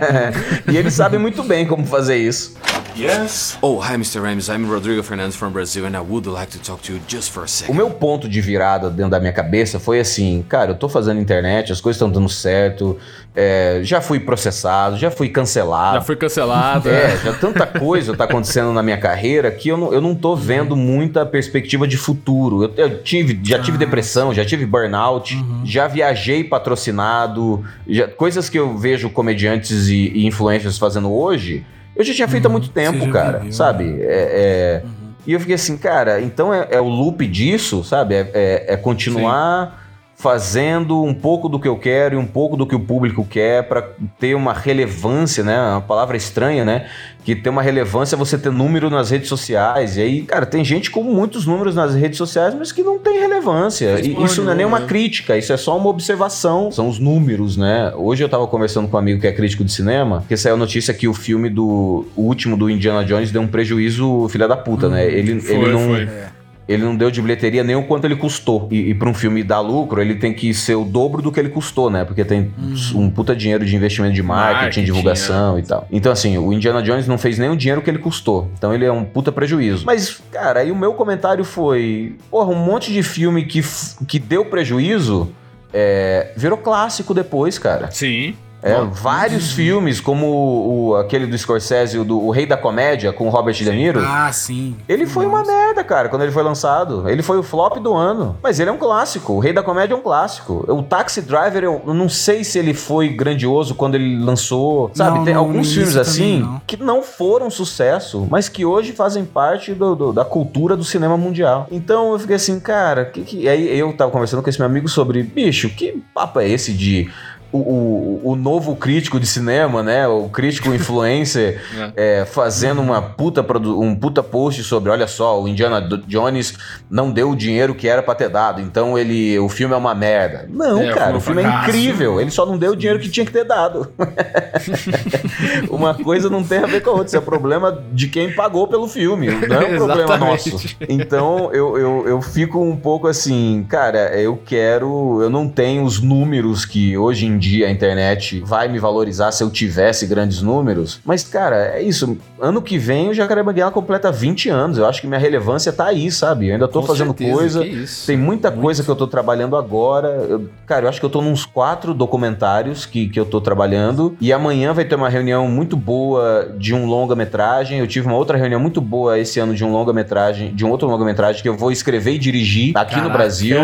e eles sabem muito bem como fazer isso. Yes? Oh, hi, Mr. Rames. I'm Rodrigo Fernandes from Brazil, and I would like to talk to you just for a O second. meu ponto de virada dentro da minha cabeça foi assim, cara, eu tô fazendo internet, as coisas estão dando certo, é, já fui processado, já fui cancelado. Já foi cancelado. É, já tanta coisa tá acontecendo na minha carreira que eu não, eu não tô vendo muita perspectiva de futuro. Eu, eu tive, já tive depressão, já tive burnout, já viajei patrocinado, já- coisas que eu vejo comediantes e, e influencers fazendo hoje, eu já tinha feito há muito tempo, cara, viveu, sabe? É, é- E eu fiquei assim, cara, então é, é o loop disso, sabe? É, é- é continuar fazendo um pouco do que eu quero e um pouco do que o público quer pra ter uma relevância, né? Uma palavra estranha, né? Que tem uma relevância você ter número nas redes sociais. E aí, cara, tem gente com muitos números nas redes sociais, mas que não tem relevância. E isso não é nem uma né? crítica, isso é só uma observação. São os números, né? Hoje eu tava conversando com um amigo que é crítico de cinema, que saiu a notícia que o filme do o último do Indiana Jones deu um prejuízo filha da puta, né? Ele, Foi, ele não foi. Ele não deu de bilheteria nem o quanto ele custou. E, e para um filme dar lucro, ele tem que ser o dobro do que ele custou, né? Porque tem um puta dinheiro de investimento de marketing, Marketing, divulgação e tal. Então, assim, o Indiana Jones não fez nem o dinheiro que ele custou. Então ele é um puta prejuízo. Mas, cara, aí o meu comentário foi: porra, um monte de filme que, que deu prejuízo. é, virou clássico depois, cara. Sim. É, vários filmes, como o, o- aquele do Scorsese, o, do, o Rei da Comédia, com o Robert De Niro. Ah, sim. Ele foi uma merda, cara, quando ele foi lançado. Ele foi o flop do ano. Mas ele é um clássico. O Rei da Comédia é um clássico. O Taxi Driver, eu não sei se ele foi grandioso quando ele lançou. Sabe, Não, tem no alguns filmes assim não. que não foram sucesso, mas que hoje fazem parte do- do- da cultura do cinema mundial. Então eu fiquei assim, cara, que, que... aí eu tava conversando com esse meu amigo sobre, bicho, que papo é esse de. O, o, o novo crítico de cinema, né? O crítico influencer é, fazendo uma puta um puta post sobre, olha só, o Indiana Jones não deu o dinheiro que era pra ter dado, então ele, o filme é uma merda. Não, É, cara, o filme é fracasso. incrível. Ele só não deu o dinheiro que tinha que ter dado. uma coisa não tem a ver com a outra. Isso é problema de quem pagou pelo filme, não é um problema nosso. Então eu, eu, eu fico um pouco assim, cara, eu quero. Eu não tenho os números que hoje em dia a internet vai me valorizar se eu tivesse grandes números. Mas, cara, é isso. Ano que vem o Jacaré Banguela completa 20 anos. Eu acho que minha relevância tá aí, sabe? Eu ainda tô Com fazendo certeza, coisa. Tem muita coisa que eu tô trabalhando agora. Eu- cara, eu acho que eu tô nos quatro documentários que, que eu tô trabalhando. E amanhã vai ter uma reunião muito boa de um longa-metragem. Eu tive uma outra reunião muito boa esse ano de um longa-metragem, de um outro longa-metragem que eu vou escrever e dirigir aqui no Caraca. Brasil.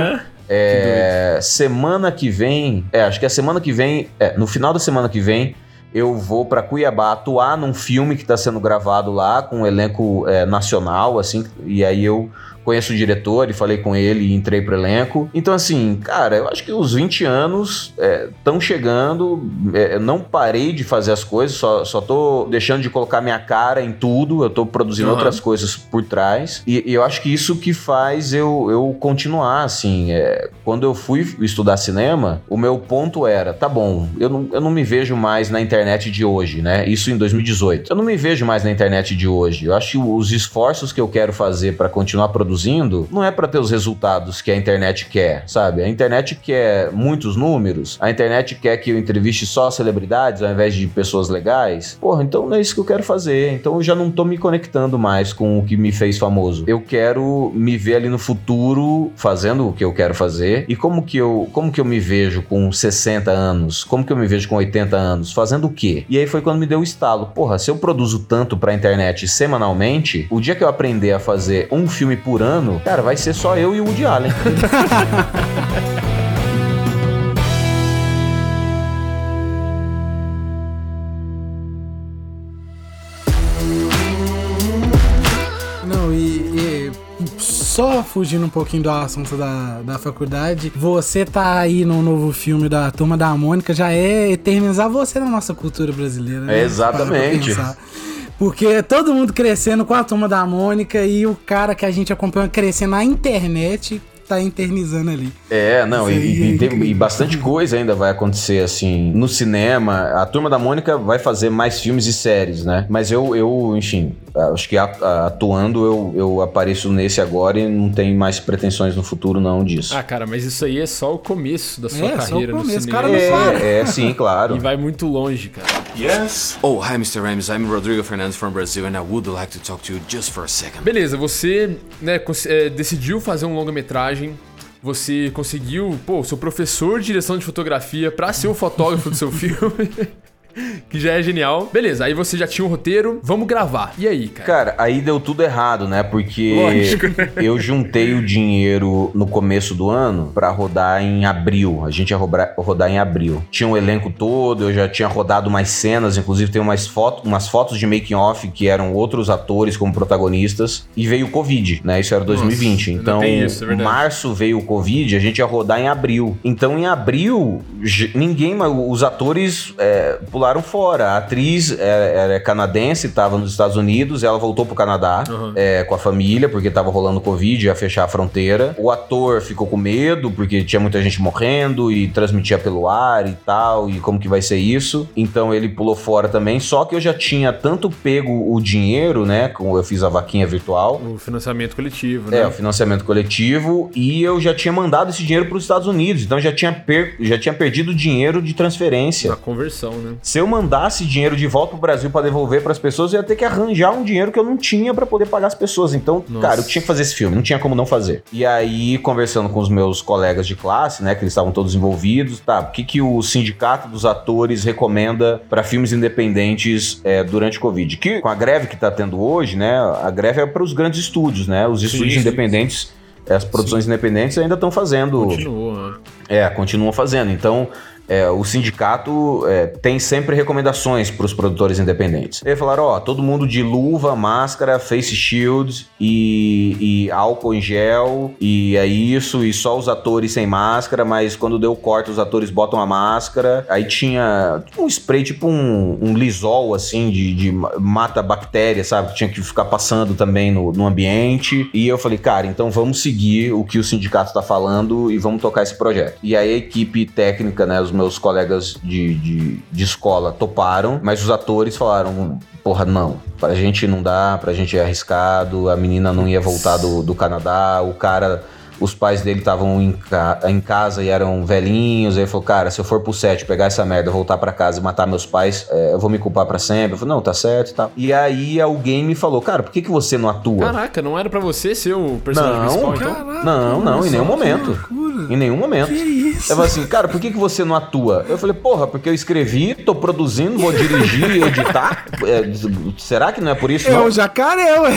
É, semana que vem, é, acho que é semana que vem, é, no final da semana que vem, eu vou pra Cuiabá atuar num filme que tá sendo gravado lá com um elenco é, nacional, assim, e aí eu conheço o diretor e falei com ele e entrei pro elenco. Então, assim, cara, eu acho que os 20 anos estão chegando. é, eu não parei de fazer as coisas, só, só tô deixando de colocar minha cara em tudo. Eu tô produzindo Aham. outras coisas por trás. E, e eu acho que isso que faz eu, eu continuar, assim. é, quando eu fui estudar cinema, o meu ponto era: tá bom, eu não, eu não me vejo mais na internet de hoje, né? Isso em 2018. Eu não me vejo mais na internet de hoje. Eu acho que os esforços que eu quero fazer para continuar produzindo não é para ter os resultados que a internet quer, sabe? A internet quer muitos números, a internet quer que eu entreviste só celebridades ao invés de pessoas legais. Porra, então não é isso que eu quero fazer. Então eu já não tô me conectando mais com o que me fez famoso. Eu quero me ver ali no futuro fazendo o que eu quero fazer. E como que eu, como que eu me vejo com 60 anos? Como que eu me vejo com 80 anos? Fazendo o quê? E aí foi quando me deu o estalo. Porra, se eu produzo tanto pra internet semanalmente, o dia que eu aprender a fazer um filme por ano, cara, vai ser só eu e o Woody Allen. Não, e, e só fugindo um pouquinho do assunto da, da faculdade, você tá aí no novo filme da Turma da Mônica já é eternizar você na nossa cultura brasileira. né? É, exatamente. Porque todo mundo crescendo com a Turma da Mônica e o cara que a gente acompanha crescendo na internet tá eternizando ali. É, não, e, Isso e- é e e bastante coisa ainda vai acontecer, assim, no cinema. A Turma da Mônica vai fazer mais filmes e séries, né? Mas eu, eu enfim, acho que atuando eu, eu apareço nesse agora e não tenho mais pretensões no futuro, não, disso. Ah, cara, mas isso aí é só o começo da sua É, só o carreira no começo, cinema. cara, não para. é, é, sim, claro. E vai muito longe, cara. Yes? Oh, hi, Mr. Rames. I'm Rodrigo Fernandes from Brazil, and I would like to talk to you just for a second. Beleza, você né, é, decidiu fazer um longa-metragem. Você conseguiu, pô, seu professor de direção de fotografia pra ser o fotógrafo do seu filme. Que já é genial. Beleza, aí você já tinha um roteiro. Vamos gravar. E aí, cara? Cara, aí deu tudo errado, né? Porque Lógico. eu juntei o dinheiro no começo do ano pra rodar em abril. A gente ia rodar, em abril. Tinha um elenco todo, eu já tinha rodado mais cenas, inclusive tem umas, foto, umas fotos de making off que eram outros atores como protagonistas. E veio o Covid, né? Isso era 2020. ainda então, isso, é março veio o Covid, a gente ia rodar em abril. Então, em abril, ninguém, mais- os atores é, pularam fora. A atriz é, era canadense, estava nos Estados Unidos, ela voltou pro Canadá Uhum. é, com a família, porque tava rolando Covid, ia fechar a fronteira. O ator ficou com medo, porque tinha muita gente morrendo e transmitia pelo ar e tal, e como que vai ser isso. Então ele pulou fora também, só que eu já tinha tanto pego o dinheiro, né, como eu fiz a vaquinha virtual, O financiamento coletivo, é, né? o financiamento coletivo. E eu já tinha mandado esse dinheiro para os Estados Unidos. Então já tinha, per- já tinha perdido dinheiro de transferência. Na conversão, né? Se eu mandasse dinheiro de volta pro Brasil para devolver para as pessoas, eu ia ter que arranjar um dinheiro que eu não tinha para poder pagar as pessoas. Então, Nossa. cara, eu tinha que fazer esse filme, não tinha como não fazer. E aí, conversando com os meus colegas de classe, né, que eles estavam todos envolvidos, tá, o que, que o sindicato dos atores recomenda para filmes independentes é, durante o Covid? Que com a greve que tá tendo hoje, né, a greve é para os grandes estúdios, né, os estúdios sim. independentes, as produções independentes ainda estão fazendo Continua, é, continuam fazendo. Então, é, o sindicato é, tem sempre recomendações para os produtores independentes. Eles falaram: ó, todo mundo de luva, máscara, face shield e, e álcool em gel, e é isso, e só os atores sem máscara, mas quando deu corte, os atores botam a máscara. Aí tinha um spray, tipo um, um lisol, assim, de, de mata bactéria, sabe? Que tinha que ficar passando também no, no ambiente. E eu falei, cara, então vamos seguir o que o sindicato tá falando e vamos tocar esse projeto. E aí a equipe técnica, né, os meus colegas de, de, de escola toparam, mas os atores falaram, porra, não, pra gente não dá, pra gente é arriscado, a menina não ia voltar do, do Canadá, o cara os pais dele estavam em, ca- em casa e eram velhinhos. Aí ele falou, cara, se eu for pro set, pegar essa merda, voltar pra casa e matar meus pais, é, eu vou me culpar pra sempre. Eu falei, não, tá certo e tal. E aí alguém me falou, cara, por que, que você não atua? Caraca, não era pra você ser o personagem Não, principal, então? Caraca, Não, não, em nenhum momento. Em nenhum momento. Que isso? Eu falei assim, cara, por que, que você não atua? Eu falei, porra, porque eu escrevi, tô produzindo, vou dirigir, editar. É, será que não é por isso? É não? o jacaré, ué.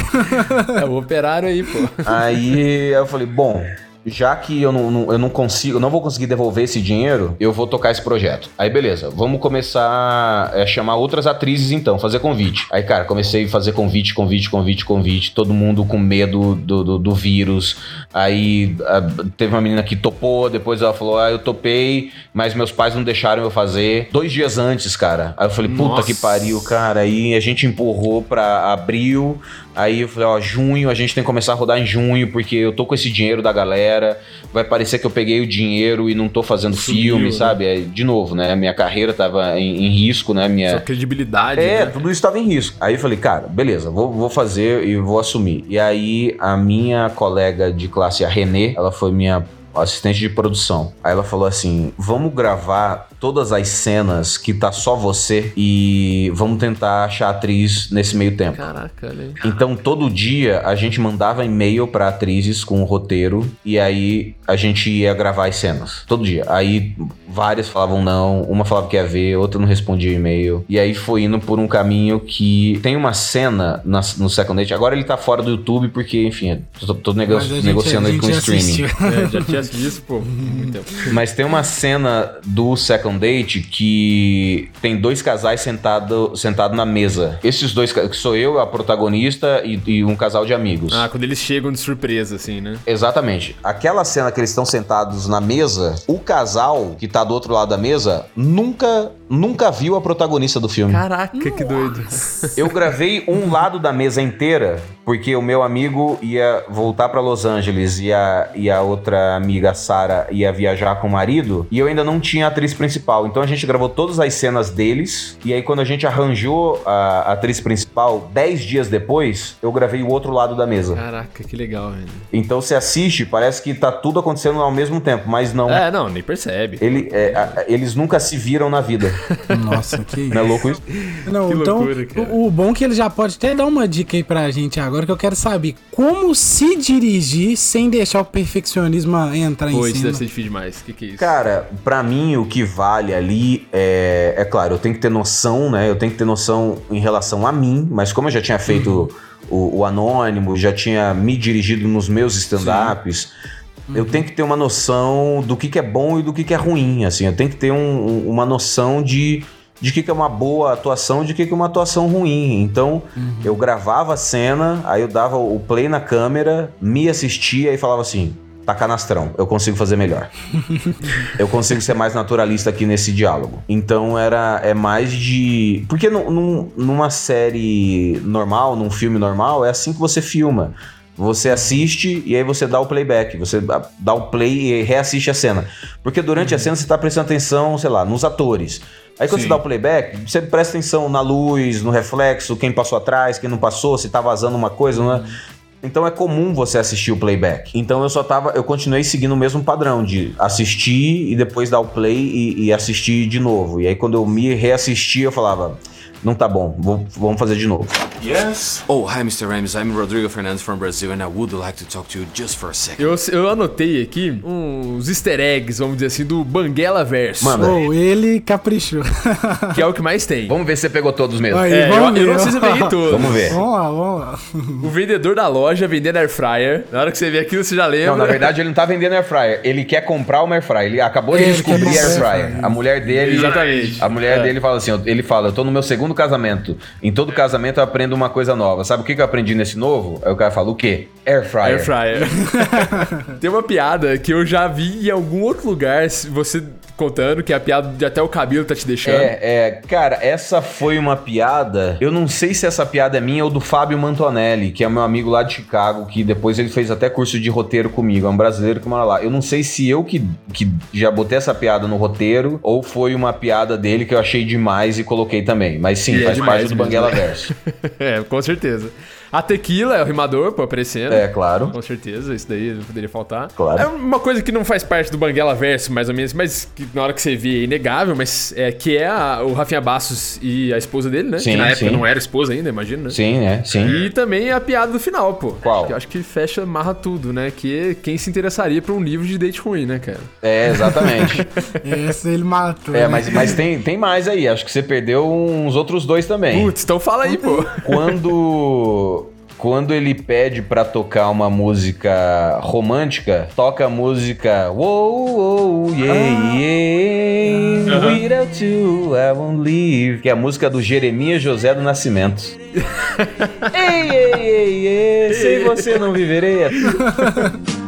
É o operário aí, pô. Aí eu falei, bom, já que eu não, não- eu não consigo, eu não vou conseguir devolver esse dinheiro, eu vou tocar esse projeto. Aí beleza, vamos começar a chamar outras atrizes então, fazer convite. Aí, cara, comecei a fazer convite, convite, convite, convite, todo mundo com medo do, do, do vírus. Aí a- teve uma menina que topou, depois ela falou, ah, eu topei, mas meus pais não deixaram eu fazer. Dois dias antes, cara. Aí eu falei, puta Nossa. que pariu, cara. Aí a gente empurrou pra abril. Aí eu falei, ó, junho, a gente tem que começar a rodar em junho, porque eu tô com esse dinheiro da galera. Vai parecer que eu peguei o dinheiro e não tô fazendo Sumiu, filme, né? sabe? É, de novo, né? Minha carreira tava em, em risco, né? Minha, Sua credibilidade. é, né? tudo isso estava em risco. Aí eu falei, cara, beleza, vou, vou fazer e vou assumir. E aí a minha colega de classe, a Renê, ela foi minha assistente de produção. Aí ela falou assim: vamos gravar todas as cenas que tá só você e vamos tentar achar atriz nesse meio tempo. Caraca, olha aí. Então todo dia a gente mandava e-mail pra atrizes com o roteiro e aí a gente ia gravar as cenas. Todo dia. Aí várias falavam não, uma falava que ia ver, outra não respondia o e-mail. E aí foi indo por um caminho que tem uma cena na- no Second Date. Agora ele tá fora do YouTube porque, enfim, eu tô, tô nego- gente- negociando aí com o streaming. É, já tinha visto, pô, muito tempo. Mas tem uma cena do Second Date que tem dois casais sentados sentado na mesa. Esses dois, que sou eu, a protagonista e, e um casal de amigos. Ah, quando eles chegam de surpresa, assim, né? Exatamente. Aquela cena que eles estão sentados na mesa, o casal que tá do outro lado da mesa nunca, nunca viu a protagonista do filme. Caraca, que doido. Eu gravei um lado da mesa inteira, porque o meu amigo ia voltar pra Los Angeles e a, e a outra amiga, Sara, ia viajar com o marido, e eu ainda não tinha a atriz principal. Então a gente gravou todas as cenas deles, e aí quando a gente arranjou a atriz principal, 10 dias depois, eu gravei o outro lado da mesa. Caraca, que legal, velho. Então você assiste, parece que tá tudo acontecendo ao mesmo tempo, mas não. É, não, nem percebe. Ele, é, a- eles nunca se viram na vida. Nossa, que Não é louco isso? Não, Que então, loucura, cara. o, o bom é que ele já pode até dar uma dica aí pra gente agora, que eu quero saber como se dirigir sem deixar o perfeccionismo entrar Pô, em isso cima. deve ser difícil demais. O que, que é isso? Cara, pra mim o que vale ali é, é claro, eu tenho que ter noção, né? Eu tenho que ter noção em relação a mim, mas como eu já tinha feito o, o anônimo, já tinha me dirigido nos meus stand-ups. Eu tenho que ter uma noção do que, que é bom e do que, que é ruim, assim. Eu tenho que ter um- um- uma noção de, de que, que é uma boa atuação e de que, que é uma atuação ruim. Então, eu gravava a cena, aí eu dava o play na câmera, me assistia e falava assim: tá canastrão, eu consigo fazer melhor. eu consigo ser mais naturalista aqui nesse diálogo. Então era é mais de. Porque num- num- numa série normal, num filme normal, é assim que você filma. Você assiste e aí você dá o playback, você dá- dá o play e reassiste a cena. Porque durante a cena você tá prestando atenção, sei lá, nos atores. Aí quando Sim. você dá o playback, você presta atenção na luz, no reflexo, quem passou atrás, quem não passou, se tá vazando uma coisa, não é? Então é comum você assistir o playback. Então eu só tava, eu continuei seguindo o mesmo padrão de assistir e depois dar o play e, e assistir de novo. E aí quando eu me reassisti, eu falava, não tá bom, vou- vamos fazer de novo. Yes? Oh, hi, Mr. Rames. I'm Rodrigo Fernandez from Brazil, and I would like to talk to you just for a second. Eu, eu anotei aqui uns easter eggs, vamos dizer assim, do Banguela Verso. Manda. Oh, ele caprichou. Que é o que mais tem. Vamos ver se você pegou todos mesmo. Aí, É, eu, vamos eu ver. não sei se eu peguei todos. Vamos ver. Vamos lá, vamos lá. O vendedor da loja vendendo air fryer. Na hora que você vê aquilo, você já lembra. Não, na verdade ele não tá vendendo air fryer, ele quer comprar uma air fryer. Ele acabou de Ele descobrir air fryer. A mulher dele, Exatamente. A mulher É. dele fala assim, ele fala, eu tô no meu segundo casamento. Em todo casamento eu aprendo uma coisa nova. Sabe o que que eu aprendi nesse novo? Aí o cara fala, o quê? Air fryer. Air fryer. Tem uma piada que eu já vi em algum outro lugar, se você contando, que é a piada de até o cabelo tá te deixando. É, é, cara, essa foi uma piada. Eu não sei se essa piada é minha ou do Fábio Mantonelli, que é meu amigo lá de Chicago, que depois ele fez até curso de roteiro comigo. É um brasileiro que mora lá. Eu não sei se eu que, que já botei essa piada no roteiro ou foi uma piada dele que eu achei demais e coloquei também. Mas sim, E é faz demais parte do Banguela? Verso. é, com certeza. A tequila é o rimador, pô, aparecendo. É, claro. Com certeza, isso daí não poderia faltar. Claro. É uma coisa que não faz parte do Banguela Verso, mais ou menos, mas que na hora que você vê é inegável, mas é que é a- o Rafinha Bastos e a esposa dele, né? Sim, que na época sim. não era esposa ainda, imagina, né? Sim, é, sim. E também a piada do final, pô. Qual? Que eu acho que fecha, amarra tudo, né? Que quem se interessaria por um livro de date ruim, né, cara? É, exatamente. Esse ele matou. é, né? mas, mas tem, tem mais aí. Acho que você perdeu uns outros dois também. Putz, então fala aí, pô. Quando. Quando ele pede pra tocar uma música romântica, toca a música Whoa, whoa, yeah, yeah, Without you, I won't leave. Que é a música do Jeremias José do Nascimento. ei, ei, ei, ei, sem você não viverei.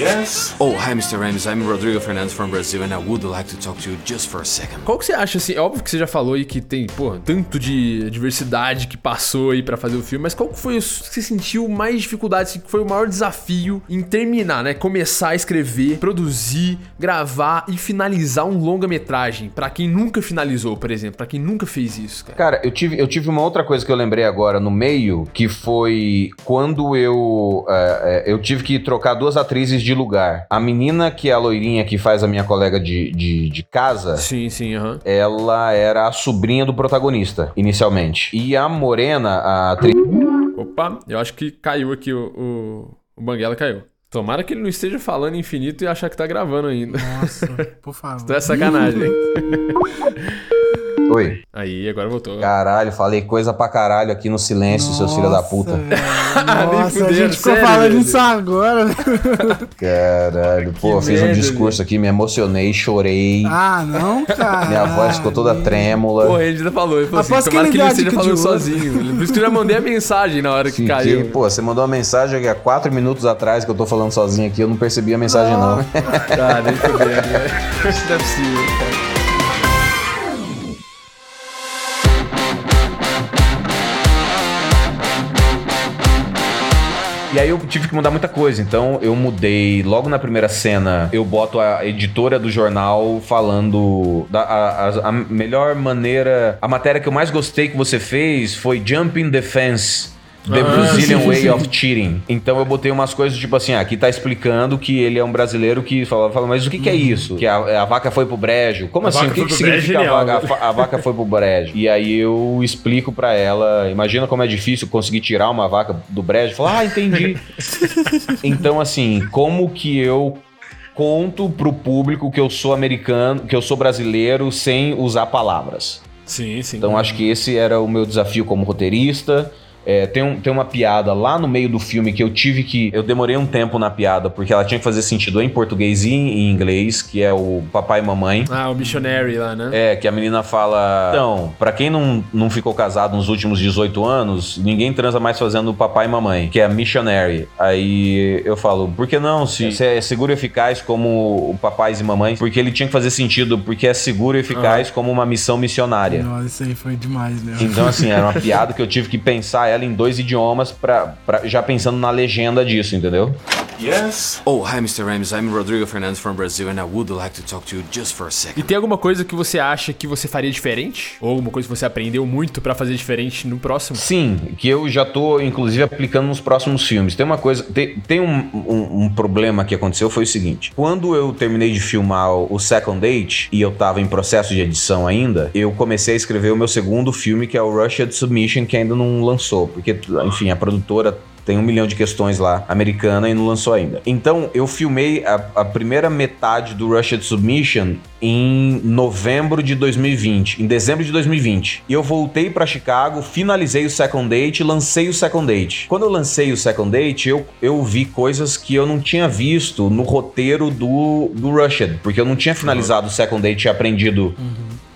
Yes? Oh, hi, Mr. Rames. I'm Rodrigo Fernandes from Brazil and I would like to talk to you just for a second. Qual que você acha, assim, é óbvio que você já falou aí que tem, pô, tanto de diversidade que passou aí pra fazer o filme, mas qual que foi o que você sentiu mais dificuldade, assim, que foi o maior desafio em terminar, né? Começar a escrever, produzir, gravar e finalizar um longa-metragem, Pra quem nunca finalizou, por exemplo, pra quem nunca fez isso, cara. Cara, eu tive, eu tive uma outra coisa que eu lembrei agora no meio, que foi quando eu, é, é, eu tive que trocar duas atrizes de lugar. A menina, que é a loirinha que faz a minha colega de, de, de casa, Sim, sim, aham. ela era a sobrinha do protagonista, inicialmente. E a morena, a atriz. Opa, eu acho que caiu aqui o, o, o Banguela caiu. Tomara que ele não esteja falando infinito e achar que tá gravando ainda. Nossa, por favor. Isso é sacanagem? Oi. Aí, agora voltou. Caralho, falei coisa pra caralho aqui no silêncio, seus filhos da puta. velho. Nossa, a fudendo, gente ficou sério, falando velho. isso agora. Caralho, pô, Que fiz um merda, discurso aqui, me emocionei, chorei. Ah, não, cara. Minha voz ficou toda trêmula. Porra, ele ainda falou. Ele falou assim, Aposto que tomara que ele não a esteja falando sozinho. Por isso que eu já mandei a mensagem na hora que Fiquei, caiu. pô, você mandou uma mensagem aqui há quatro minutos atrás que eu tô falando sozinho aqui, eu não percebi a mensagem não. Ah, nem fudendo, né? Isso não é possível, cara. E aí eu tive que mudar muita coisa, então eu mudei logo na primeira cena, eu boto a editora do jornal falando da a, a- a melhor maneira, a matéria que eu mais gostei que você fez foi Jumping Defense. The Ah, Brazilian Way of Cheating. Então eu botei umas coisas tipo assim, ah, aqui tá explicando que ele é um brasileiro que fala, fala mas o que, que é isso? Que a, a vaca foi pro brejo. Como assim? O que, que brejo significa a vaca, a, a vaca foi pro brejo? E aí eu explico pra ela, imagina como é difícil conseguir tirar uma vaca do brejo. Fala, ah, entendi. então assim, como que eu conto pro público que eu sou americano, que eu sou brasileiro sem usar palavras? Sim, sim. Então acho que esse era o meu desafio como roteirista. É, tem, um- tem uma piada lá no meio do filme que eu tive que. Eu demorei um tempo na piada, porque ela tinha que fazer sentido em português e em inglês, que é o papai e mamãe. Ah, o Missionary lá, né? É, que a menina fala. Então, pra quem não, não ficou casado nos últimos 18 anos, ninguém transa mais fazendo papai e mamãe, que é a missionary. Aí eu falo, por que não? Se, se é seguro e eficaz como o papais e mamães, porque ele tinha que fazer sentido, porque é seguro e eficaz como uma missão missionária. Nossa, isso aí foi demais, né? Então, assim, era uma piada que eu tive que pensar ela em dois idiomas, pra, pra- já pensando na legenda disso, entendeu? Yes? Oh, hi, Mr. Rames. I'm Rodrigo Fernandes from Brazil and I would like to talk to you just for a E second. tem alguma coisa que você acha que você faria diferente? Ou alguma coisa que você aprendeu muito pra fazer diferente no próximo? Sim, que eu já tô, inclusive, aplicando nos próximos filmes. Tem uma coisa, tem, tem um, um- um problema que aconteceu, foi o seguinte. Quando eu terminei de filmar o Second Date, e eu tava em processo de edição ainda, eu comecei a escrever o meu segundo filme, que é o Rushed Submission, que ainda não lançou. Porque, enfim, a produtora tem um milhão de questões lá, americana, e não lançou ainda. Então, eu filmei a, a primeira metade do Rushed Submission em novembro de 2020, em dezembro de 2020. E eu voltei pra Chicago, finalizei o Second Date, lancei o Second Date. Quando eu lancei o Second Date, eu, eu vi coisas que eu não tinha visto no roteiro do, do Rushed, porque eu não tinha finalizado o Second Date e aprendido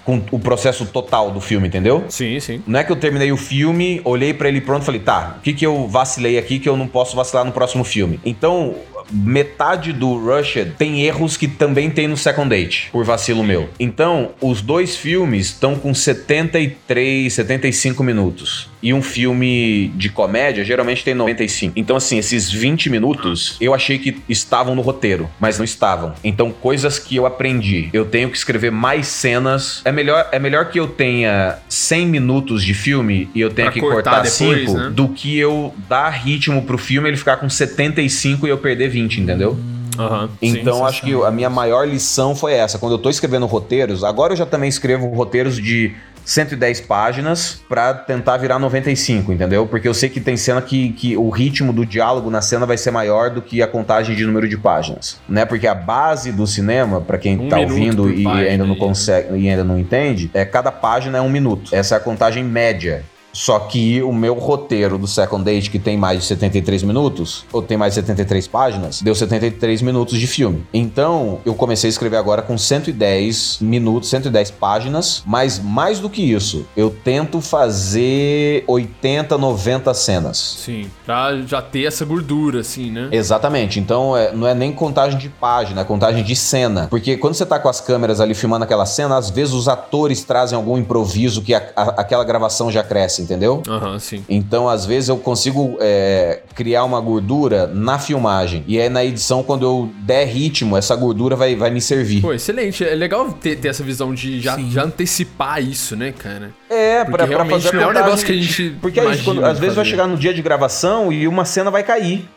com o processo total do filme, entendeu? Sim, sim. Não é que eu terminei o filme, olhei pra ele pronto e falei, tá, o que que eu vacilei aqui que eu não posso vacilar no próximo filme? Então, metade do Rushed tem erros que também tem no Second Date, por vacilo meu. Então, os dois filmes estão com 73, 75 minutos. E um filme de comédia geralmente tem 95. Então, assim, esses 20 minutos eu achei que estavam no roteiro, mas não estavam. Então, coisas que eu aprendi. Eu tenho que escrever mais cenas. É melhor, é melhor que eu tenha 100 minutos de filme e eu tenha Pra que cortar cortar depois, 5 né? do que eu dar ritmo pro filme ele ficar com 75 e eu perder 20, entendeu? Aham. Então, acho que a minha maior lição foi essa. Quando eu tô escrevendo roteiros, agora eu já também escrevo roteiros de 110 páginas pra tentar virar 95, entendeu? Porque eu sei que tem cena que, que o ritmo do diálogo na cena vai ser maior do que a contagem de número de páginas, né? Porque a base do cinema, pra quem Um tá ouvindo e página ainda não aí, consegue e ainda não entende, é cada página é um minuto. Essa é a contagem média. Só que o meu roteiro do Second Date, que tem mais de 73 minutos, ou tem mais de 73 páginas, deu 73 minutos de filme. Então, eu comecei a escrever agora com 110 minutos, 110 páginas, mas mais do que isso, eu tento fazer 80, 90 cenas. Sim, pra já ter essa gordura, assim, né? Exatamente. Então, é- não é nem contagem de página, é contagem de cena. Porque quando você tá com as câmeras ali filmando aquela cena, às vezes os atores trazem algum improviso que a- a- aquela gravação já cresce, entendeu? Aham, sim. Então, às vezes, eu consigo é, criar uma gordura na filmagem. E aí, na edição, quando eu der ritmo, essa gordura vai, vai me servir. Pô, excelente. É legal ter, ter essa visão de já, já antecipar isso, né, cara? É, Porque pra, pra realmente fazer a não é um negócio que a gente Porque aí, quando- às vezes vai chegar no dia de gravação e uma cena vai cair.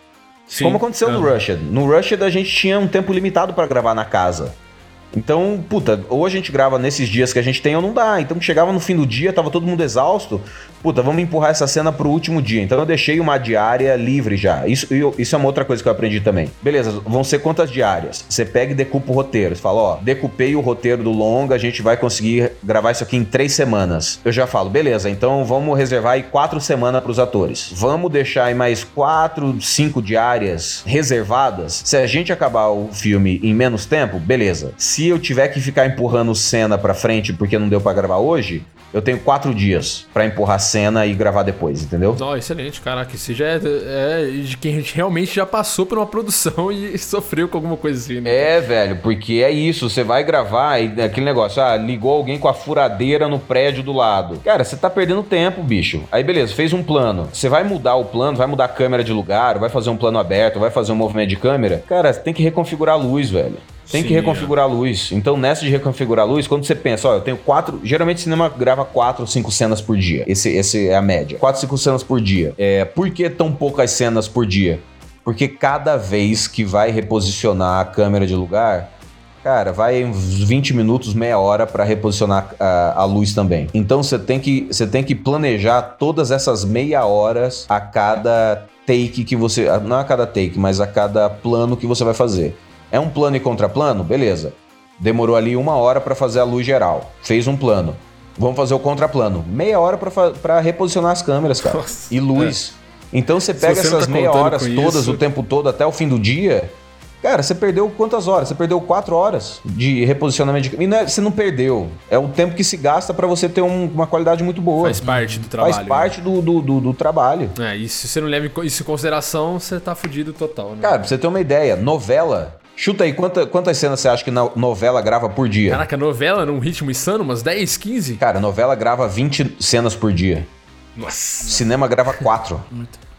Sim. Como aconteceu no. Rushed. No Rushed a gente tinha um tempo limitado pra gravar na casa. Então, puta, ou a gente grava nesses dias que a gente tem ou não dá. Então, chegava no fim do dia, tava todo mundo exausto. Puta, vamos empurrar essa cena pro último dia. Então, eu deixei uma diária livre já. Isso, isso é uma outra coisa que eu aprendi também. Beleza, vão ser quantas diárias? Você pega e decupa o roteiro. Você fala, ó, decupei o roteiro do longa, a gente vai conseguir gravar isso aqui em três semanas. Eu já falo, beleza, então vamos reservar aí quatro semanas pros atores. Vamos deixar aí mais quatro, cinco diárias reservadas. Se a gente acabar o filme em menos tempo, beleza. Se eu tiver que ficar empurrando cena pra frente porque não deu pra gravar hoje, eu tenho quatro dias pra empurrar cena e gravar depois, entendeu? Não, excelente, caraca. Isso já é, é de quem realmente já passou por uma produção e sofreu com alguma coisa assim, né? É, velho, porque é isso, você vai gravar e aquele negócio, ah, ligou alguém com a furadeira no prédio do lado. Cara, você tá perdendo tempo, bicho. Aí beleza, fez um plano. Você vai mudar o plano, vai mudar a câmera de lugar, vai fazer um plano aberto, vai fazer um movimento de câmera. Cara, você tem que reconfigurar a luz, velho. Tem que Sim, reconfigurar a luz. Então, nessa de reconfigurar a luz, quando você pensa, ó, eu tenho quatro. Geralmente, o cinema grava quatro ou cinco cenas por dia. Esse, esse é a média. Quatro, cinco cenas por dia. É, por que tão poucas cenas por dia? Porque cada vez que vai reposicionar a câmera de lugar, cara, vai uns 20 minutos, meia hora para reposicionar a, a luz também. Então você tem que você tem que planejar todas essas meia horas a cada take que você, não a cada take, mas a cada plano que você vai fazer. É um plano e contraplano? Beleza. Demorou ali uma hora para fazer a luz geral. Fez um plano. Vamos fazer o contraplano. Meia hora para reposicionar as câmeras, cara. Nossa, e luz. Então você pega você essas tá meia horas todas isso- o tempo todo até o fim do dia. Cara, você perdeu quantas horas? Você perdeu quatro horas de reposicionamento de. E não é- você não perdeu. É o tempo que se gasta para você ter um- uma qualidade muito boa. Faz parte do trabalho. Faz parte do, do, do- do trabalho. né? É, e se você não leva isso em consideração, você tá fudido total, né? Cara, pra você ter uma ideia, novela. Chuta aí, quanta- quantas cenas você acha que na novela grava por dia? Caraca, novela num ritmo insano, umas 10, 15? Cara, novela grava 20 cenas por dia. Nossa. Cinema grava 4.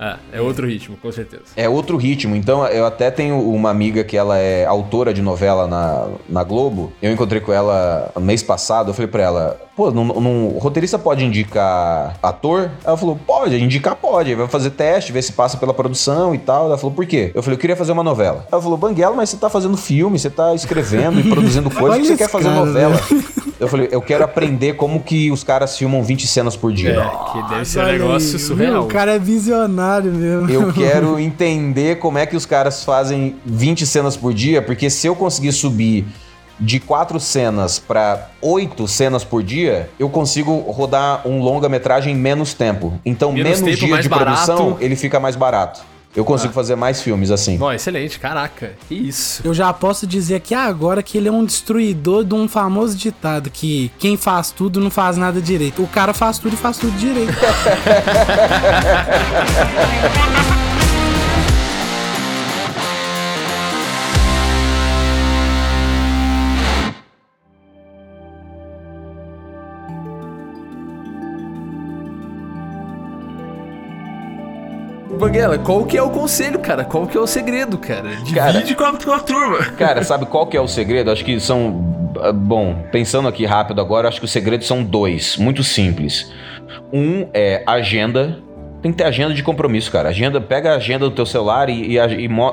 É, é outro ritmo, com certeza. É outro ritmo. Então, eu até tenho uma amiga que ela é autora de novela na, na Globo. Eu encontrei com ela mês passado. Eu falei pra ela: pô, não, não- o roteirista pode indicar ator? Ela falou: pode, indicar pode. Vai fazer teste, ver se passa pela produção e tal. Ela falou: por quê? Eu falei: eu queria fazer uma novela. Ela falou: Banguela, mas você tá fazendo filme, você tá escrevendo e produzindo coisas, que você quer fazer cara, novela? né? Eu falei: eu quero aprender como que os caras filmam 20 cenas por dia. É, que deve ser um negócio aí, surreal. viu? O cara é visionário mesmo. Eu quero entender como é que os caras fazem 20 cenas por dia, porque se eu conseguir subir de quatro cenas para oito cenas por dia, eu consigo rodar um longa-metragem em menos tempo. Então, Menos menos, tempo, mais de produção, barato. ele fica mais barato. Eu consigo fazer mais filmes assim. Ó, excelente, caraca. Que isso. Eu já posso dizer aqui agora que ele é um destruidor de um famoso ditado que quem faz tudo não faz nada direito. O cara faz tudo e faz tudo direito. Banguela, qual que é o conselho, cara? Qual que é o segredo, cara? Divide Cara, com, a, com a turma. Cara, sabe qual que é o segredo? Acho que são. ah, Bom, pensando aqui rápido agora, acho que os segredos são dois, muito simples. Um é agenda. Tem que ter agenda de compromisso, cara. Agenda, pega a agenda do teu celular e, e, a- e mo-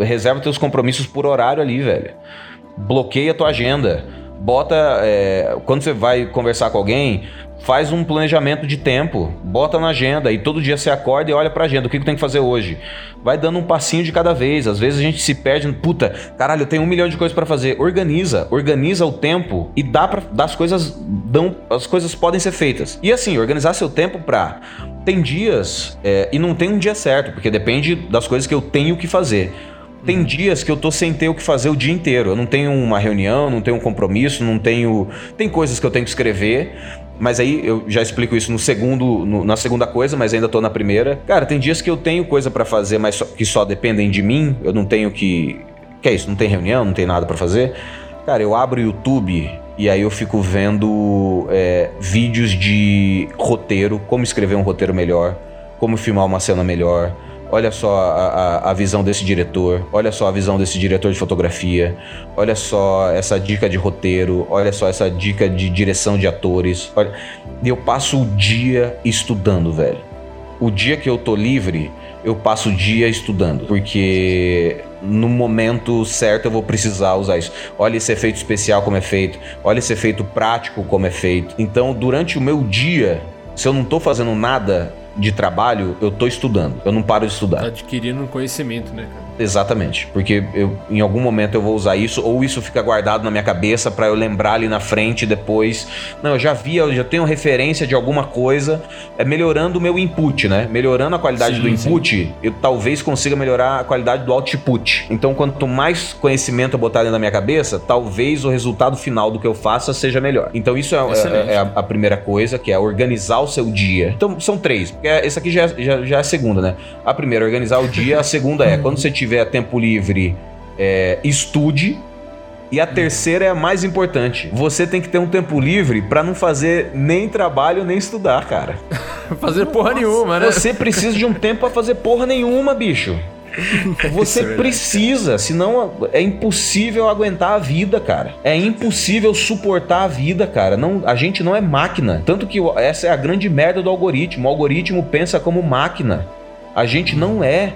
ah, reserva teus compromissos por horário ali, velho. Bloqueia a tua agenda. Bota. é, quando você vai conversar com alguém, faz um planejamento de tempo. Bota na agenda e todo dia você acorda e olha pra agenda. O que que tem que fazer hoje? Vai dando um passinho de cada vez. Às vezes a gente se perde. no, Puta, caralho, eu tenho um milhão de coisas pra fazer. Organiza, organiza o tempo e dá para as coisas dão, as coisas podem ser feitas. E assim, organizar seu tempo pra tem dias é, e não tem um dia certo, porque depende das coisas que eu tenho que fazer. Tem dias que eu tô sem ter o que fazer o dia inteiro. Eu não tenho uma reunião, não tenho um compromisso, não tenho. Tem coisas que eu tenho que escrever. Mas aí eu já explico isso no segundo, no- na segunda coisa, mas ainda tô na primeira. Cara, tem dias que eu tenho coisa pra fazer, mas só- que só dependem de mim. Eu não tenho que. Que é isso? Não tem reunião, não tem nada pra fazer. Cara, eu abro o YouTube e aí eu fico vendo é, vídeos de roteiro, como escrever um roteiro melhor, como filmar uma cena melhor. Olha só a, a- a visão desse diretor, olha só a visão desse diretor de fotografia, olha só essa dica de roteiro, olha só essa dica de direção de atores. Olha... Eu passo o dia estudando, velho. O dia que eu tô livre, eu passo o dia estudando, porque no momento certo eu vou precisar usar isso. Olha esse efeito especial como é feito, olha esse efeito prático como é feito. Então, durante o meu dia, se eu não tô fazendo nada de trabalho, eu tô estudando. Eu não paro de estudar. Adquirindo conhecimento, né, cara? Exatamente, porque eu, em algum momento eu vou usar isso, ou isso fica guardado na minha cabeça pra eu lembrar ali na frente depois. Não, eu já vi, eu já tenho referência de alguma coisa, é melhorando o meu input, né? Melhorando a qualidade Sim, do input, eu talvez consiga melhorar a qualidade do output. Então, quanto mais conhecimento eu botar ali na minha cabeça, talvez o resultado final do que eu faça seja melhor. Então, isso é, é- é a, a primeira coisa, que é organizar o seu dia. Então, são três, porque esse aqui já, é- já, já é a segunda, né? A primeira, organizar o dia. A segunda é, quando você tiver tempo livre, é, estude. E a terceira é a mais importante. Você tem que ter um tempo livre pra não fazer nem trabalho nem estudar, cara. Fazer porra nenhuma, né? Você precisa de um tempo pra fazer porra nenhuma, bicho. Você é precisa, senão é impossível aguentar a vida, cara. É impossível suportar a vida, cara. Não, a gente não é máquina. Tanto que essa é a grande merda do algoritmo. O algoritmo pensa como máquina. A gente não é.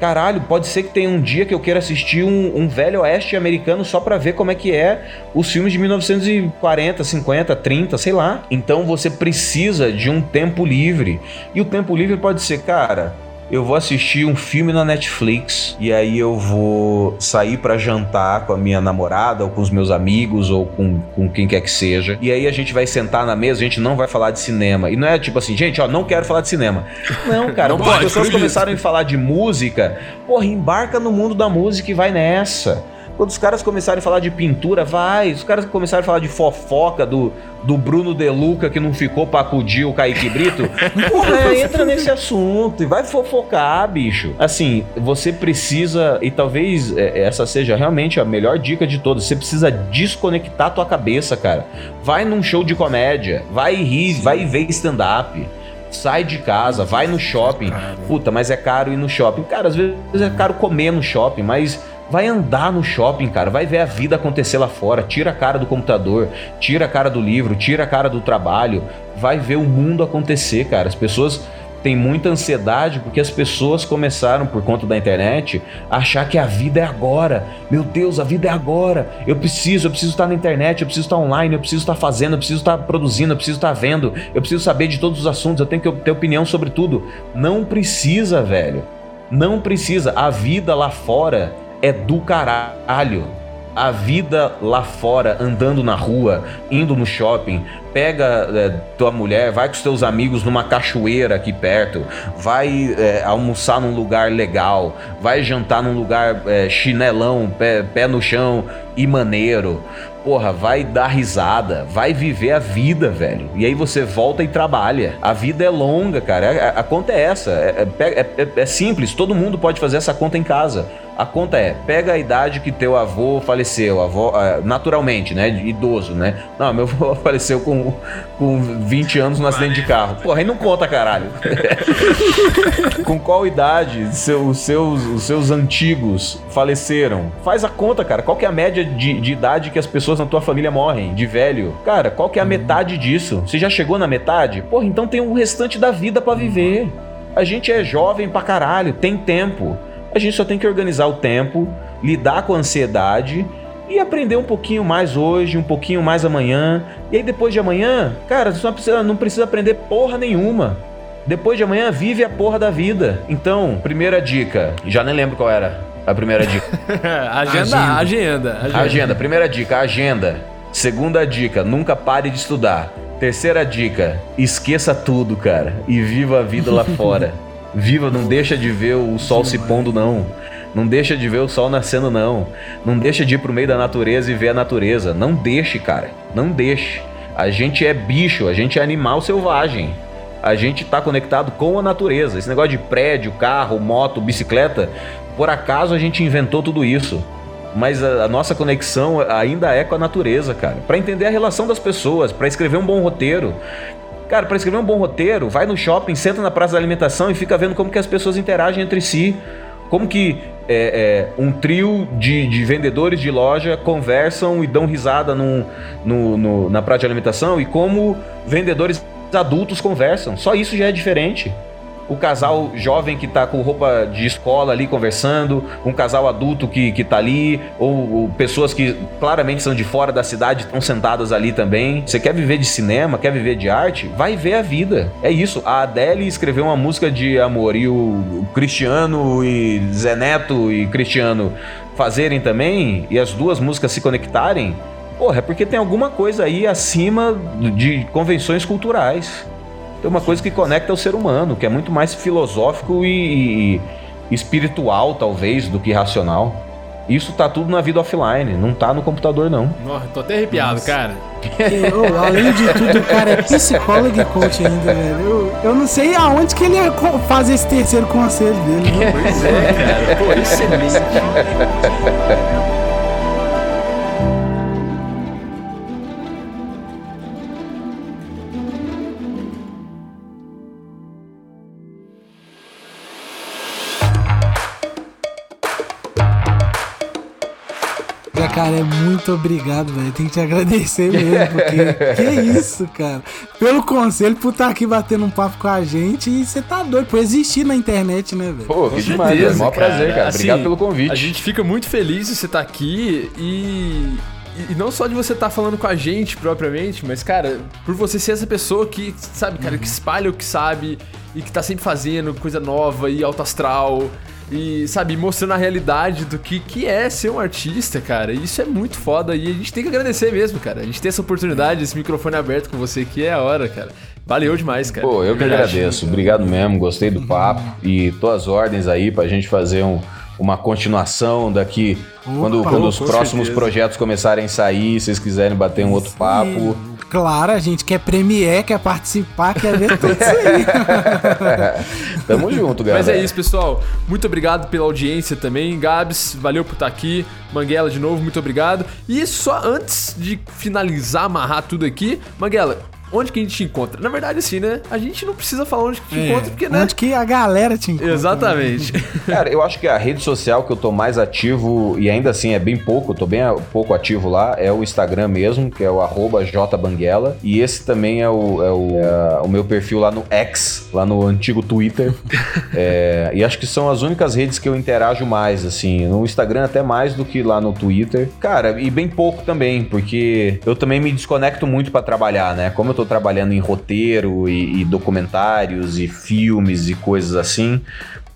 Caralho, pode ser que tenha um dia que eu queira assistir um, um velho oeste americano só pra ver como é que é os filmes de 1940, 50, 30, sei lá. Então você precisa de um tempo livre. E o tempo livre pode ser, cara, eu vou assistir um filme na Netflix e aí eu vou sair pra jantar com a minha namorada ou com os meus amigos ou com, com quem quer que seja. E aí a gente vai sentar na mesa, a gente não vai falar de cinema. E não é tipo assim, gente, ó, não quero falar de cinema. Não, cara, Não as pessoas começaram a falar de música, porra, embarca no mundo da música e vai nessa. Quando os caras começarem a falar de pintura, vai. Os caras começarem a falar de fofoca do, do Bruno Deluca que não ficou pra acudir o Kaique Brito, porra, entra nesse assunto e vai fofocar, bicho. Assim, você precisa, e talvez é, essa seja realmente a melhor dica de todas, você precisa desconectar tua cabeça, cara. Vai num show de comédia, vai rir, vai ver stand-up. Sai de casa, vai no shopping. Puta, mas é caro ir no shopping. Cara, às vezes é caro comer no shopping, mas vai andar no shopping, cara. Vai ver a vida acontecer lá fora. Tira a cara do computador, tira a cara do livro, tira a cara do trabalho. Vai ver o mundo acontecer, cara. As pessoas têm muita ansiedade porque as pessoas começaram, por conta da internet, a achar que a vida é agora. Meu Deus, a vida é agora. Eu preciso, eu preciso estar na internet, eu preciso estar online, eu preciso estar fazendo, eu preciso estar produzindo, eu preciso estar vendo, eu preciso saber de todos os assuntos, eu tenho que ter opinião sobre tudo. Não precisa, velho. Não precisa. A vida lá fora é do caralho. A vida lá fora, andando na rua, indo no shopping, pega é, tua mulher, vai com os teus amigos numa cachoeira aqui perto, vai é, almoçar num lugar legal, vai jantar num lugar é, chinelão, pé, pé no chão e maneiro. Porra, vai dar risada, vai viver a vida, velho. E aí você volta e trabalha. A vida é longa, cara. A, a conta é essa. É, é- é- é- é simples, todo mundo pode fazer essa conta em casa. A conta é, pega a idade que teu avô faleceu, avô, ah, naturalmente, né? Idoso, né? Não, meu avô faleceu com com, com 20 anos no acidente de carro. Porra, aí não conta, caralho. com qual idade seu, os, seus, os seus antigos faleceram? Faz a conta, cara. Qual que é a média de, de idade que as pessoas na tua família morrem? De velho? Cara, qual que é a metade disso? Você já chegou na metade? Porra, então tem o restante da vida para viver. A gente é jovem pra caralho, tem tempo. A gente só tem que organizar o tempo, lidar com a ansiedade e aprender um pouquinho mais hoje, um pouquinho mais amanhã. E aí depois de amanhã, cara, você não precisa, não precisa aprender porra nenhuma. Depois de amanhã, vive a porra da vida. Então, primeira dica, já nem lembro qual era a primeira dica. agenda, agenda, agenda, agenda. Agenda, primeira dica, agenda. Segunda dica, nunca pare de estudar. Terceira dica, esqueça tudo, cara, e viva a vida lá fora. Viva, não deixa de ver o sol se pondo, não. Não deixa de ver o sol nascendo, não. Não deixa de ir pro meio da natureza e ver a natureza. Não deixe, cara. Não deixe. A gente é bicho, a gente é animal selvagem. A gente tá conectado com a natureza. Esse negócio de prédio, carro, moto, bicicleta, por acaso a gente inventou tudo isso. Mas a, a nossa conexão ainda é com a natureza, cara. Para entender a relação das pessoas, para escrever um bom roteiro, Cara, para escrever um bom roteiro, vai no shopping, senta na praça da alimentação e fica vendo como que as pessoas interagem entre si. Como que é, é, um trio de, de, vendedores de loja conversam e dão risada no, no, na praça de alimentação e como vendedores adultos conversam. Só isso já é diferente o casal jovem que tá com roupa de escola ali conversando, um casal adulto que, que tá ali, ou, ou pessoas que claramente são de fora da cidade estão sentadas ali também. Você quer viver de cinema, quer viver de arte? Vai ver a vida. É isso. A Adele escreveu uma música de amor e o, o Cristiano e Zé Neto e Cristiano fazerem também e as duas músicas se conectarem. Porra, é porque tem alguma coisa aí acima de convenções culturais tem uma coisa que conecta o ser humano, que é muito mais filosófico e, e espiritual, talvez, do que racional. Isso tá tudo na vida offline, não tá no computador, não. Nossa, tô até arrepiado, Nossa. cara. oh, além de tudo, o cara é psicólogo e coach ainda, velho. Eu, eu não sei aonde que ele ia fazer esse terceiro conselho dele. Né? Pois é, cara. Pô, excelente. Muito obrigado, velho. Tem que te agradecer mesmo, porque. que isso, cara. Pelo conselho, por estar tá aqui batendo um papo com a gente. E você tá doido por existir na internet, né, velho? Pô, que demais, é um maior prazer, cara. Assim, obrigado pelo convite. A gente fica muito feliz de você estar tá aqui e. E não só de você estar tá falando com a gente propriamente, mas, cara, por você ser essa pessoa que, sabe, cara, que espalha o que sabe e que tá sempre fazendo coisa nova e alto astral e, sabe, mostrando a realidade do que, que é ser um artista, cara. Isso é muito foda e a gente tem que agradecer mesmo, cara. A gente tem essa oportunidade, esse microfone aberto com você aqui é a hora, cara. Valeu demais, cara. Pô, eu que agradeço. Obrigado mesmo, gostei do papo e tuas ordens aí pra gente fazer um, uma continuação daqui. Opa, quando, quando os próximos certeza. projetos começarem a sair, se vocês quiserem bater um outro Sim. papo. Claro, a gente quer premier, quer participar, quer ver tudo isso aí. Tamo junto, galera. Mas é isso, pessoal. Muito obrigado pela audiência também. Gabs, valeu por estar aqui. Manguela, de novo, muito obrigado. E só antes de finalizar, amarrar tudo aqui, Manguela, onde que a gente te encontra? Na verdade, assim, né? A gente não precisa falar onde que te é, encontra, porque, né? Onde que a galera te encontra. Exatamente. Né? Cara, eu acho que a rede social que eu tô mais ativo, e ainda assim é bem pouco, eu tô bem pouco ativo lá, é o Instagram mesmo, que é o jbanguela. E esse também é o, é o, é o meu perfil lá no X, lá no antigo Twitter. é, e acho que são as únicas redes que eu interajo mais, assim. No Instagram até mais do que lá no Twitter. Cara, e bem pouco também, porque eu também me desconecto muito para trabalhar, né? Como eu tô tô trabalhando em roteiro e, e documentários e filmes e coisas assim,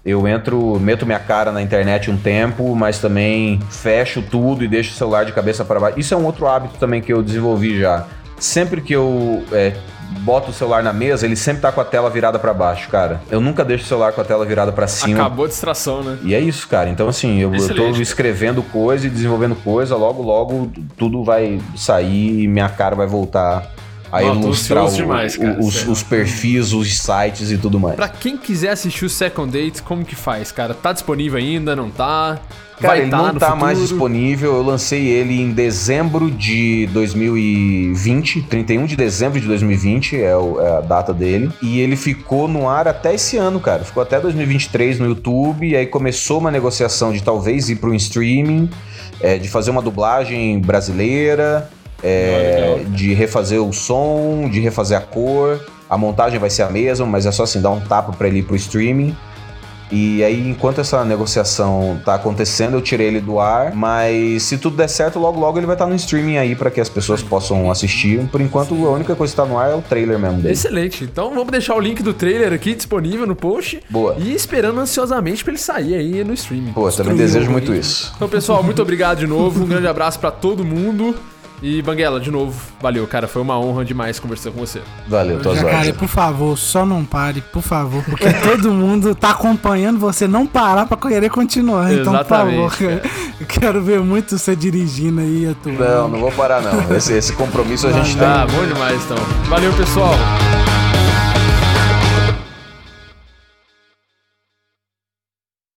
eu entro, meto minha cara na internet um tempo, mas também fecho tudo e deixo o celular de cabeça para baixo. Isso é um outro hábito também que eu desenvolvi já. Sempre que eu é, boto o celular na mesa, ele sempre tá com a tela virada para baixo, cara. Eu nunca deixo o celular com a tela virada para cima. Acabou a distração, né? E é isso, cara. Então, assim, eu, eu tô escrevendo coisa e desenvolvendo coisa, logo, logo tudo vai sair e minha cara vai voltar a Não, tô ilustrar ansioso o- demais, cara, os, os perfis, os sites e tudo mais. Pra quem quiser assistir o Second Date, como que faz, cara? Tá disponível ainda? Não tá? Cara, Vai ele tá não tá futuro? mais disponível. Eu lancei ele em dezembro de 2020, 31 de dezembro de 2020 é, o- é a data dele. E ele ficou no ar até esse ano, cara. Ficou até 2023 no YouTube. E aí começou uma negociação de talvez ir para um streaming, é, de fazer uma dublagem brasileira, é, de refazer o som, de refazer a cor. A montagem vai ser a mesma, mas é só assim dar um tapa para ele ir pro streaming. E aí, enquanto essa negociação tá acontecendo, eu tirei ele do ar. Mas se tudo der certo, logo logo ele vai estar no streaming aí para que as pessoas possam assistir. Por enquanto, a única coisa que tá no ar é o trailer mesmo dele. Excelente. Então vamos deixar o link do trailer aqui disponível no post. Boa. E esperando ansiosamente pra ele sair aí no streaming. Pô, também desejo muito isso. Então, pessoal, muito obrigado de novo. Um grande abraço pra todo mundo. E Banguela, de novo, valeu, cara. Foi uma honra demais conversar com você. Valeu, tuas Jacaré, por favor, só não pare, por favor, porque todo mundo tá acompanhando você não parar pra querer continuar. Então, por Exatamente, favor, cara. eu quero ver muito você dirigindo aí, atuando. Não, não vou parar não. Esse, esse compromisso a gente tem. Ah, bom demais, então. Valeu, pessoal.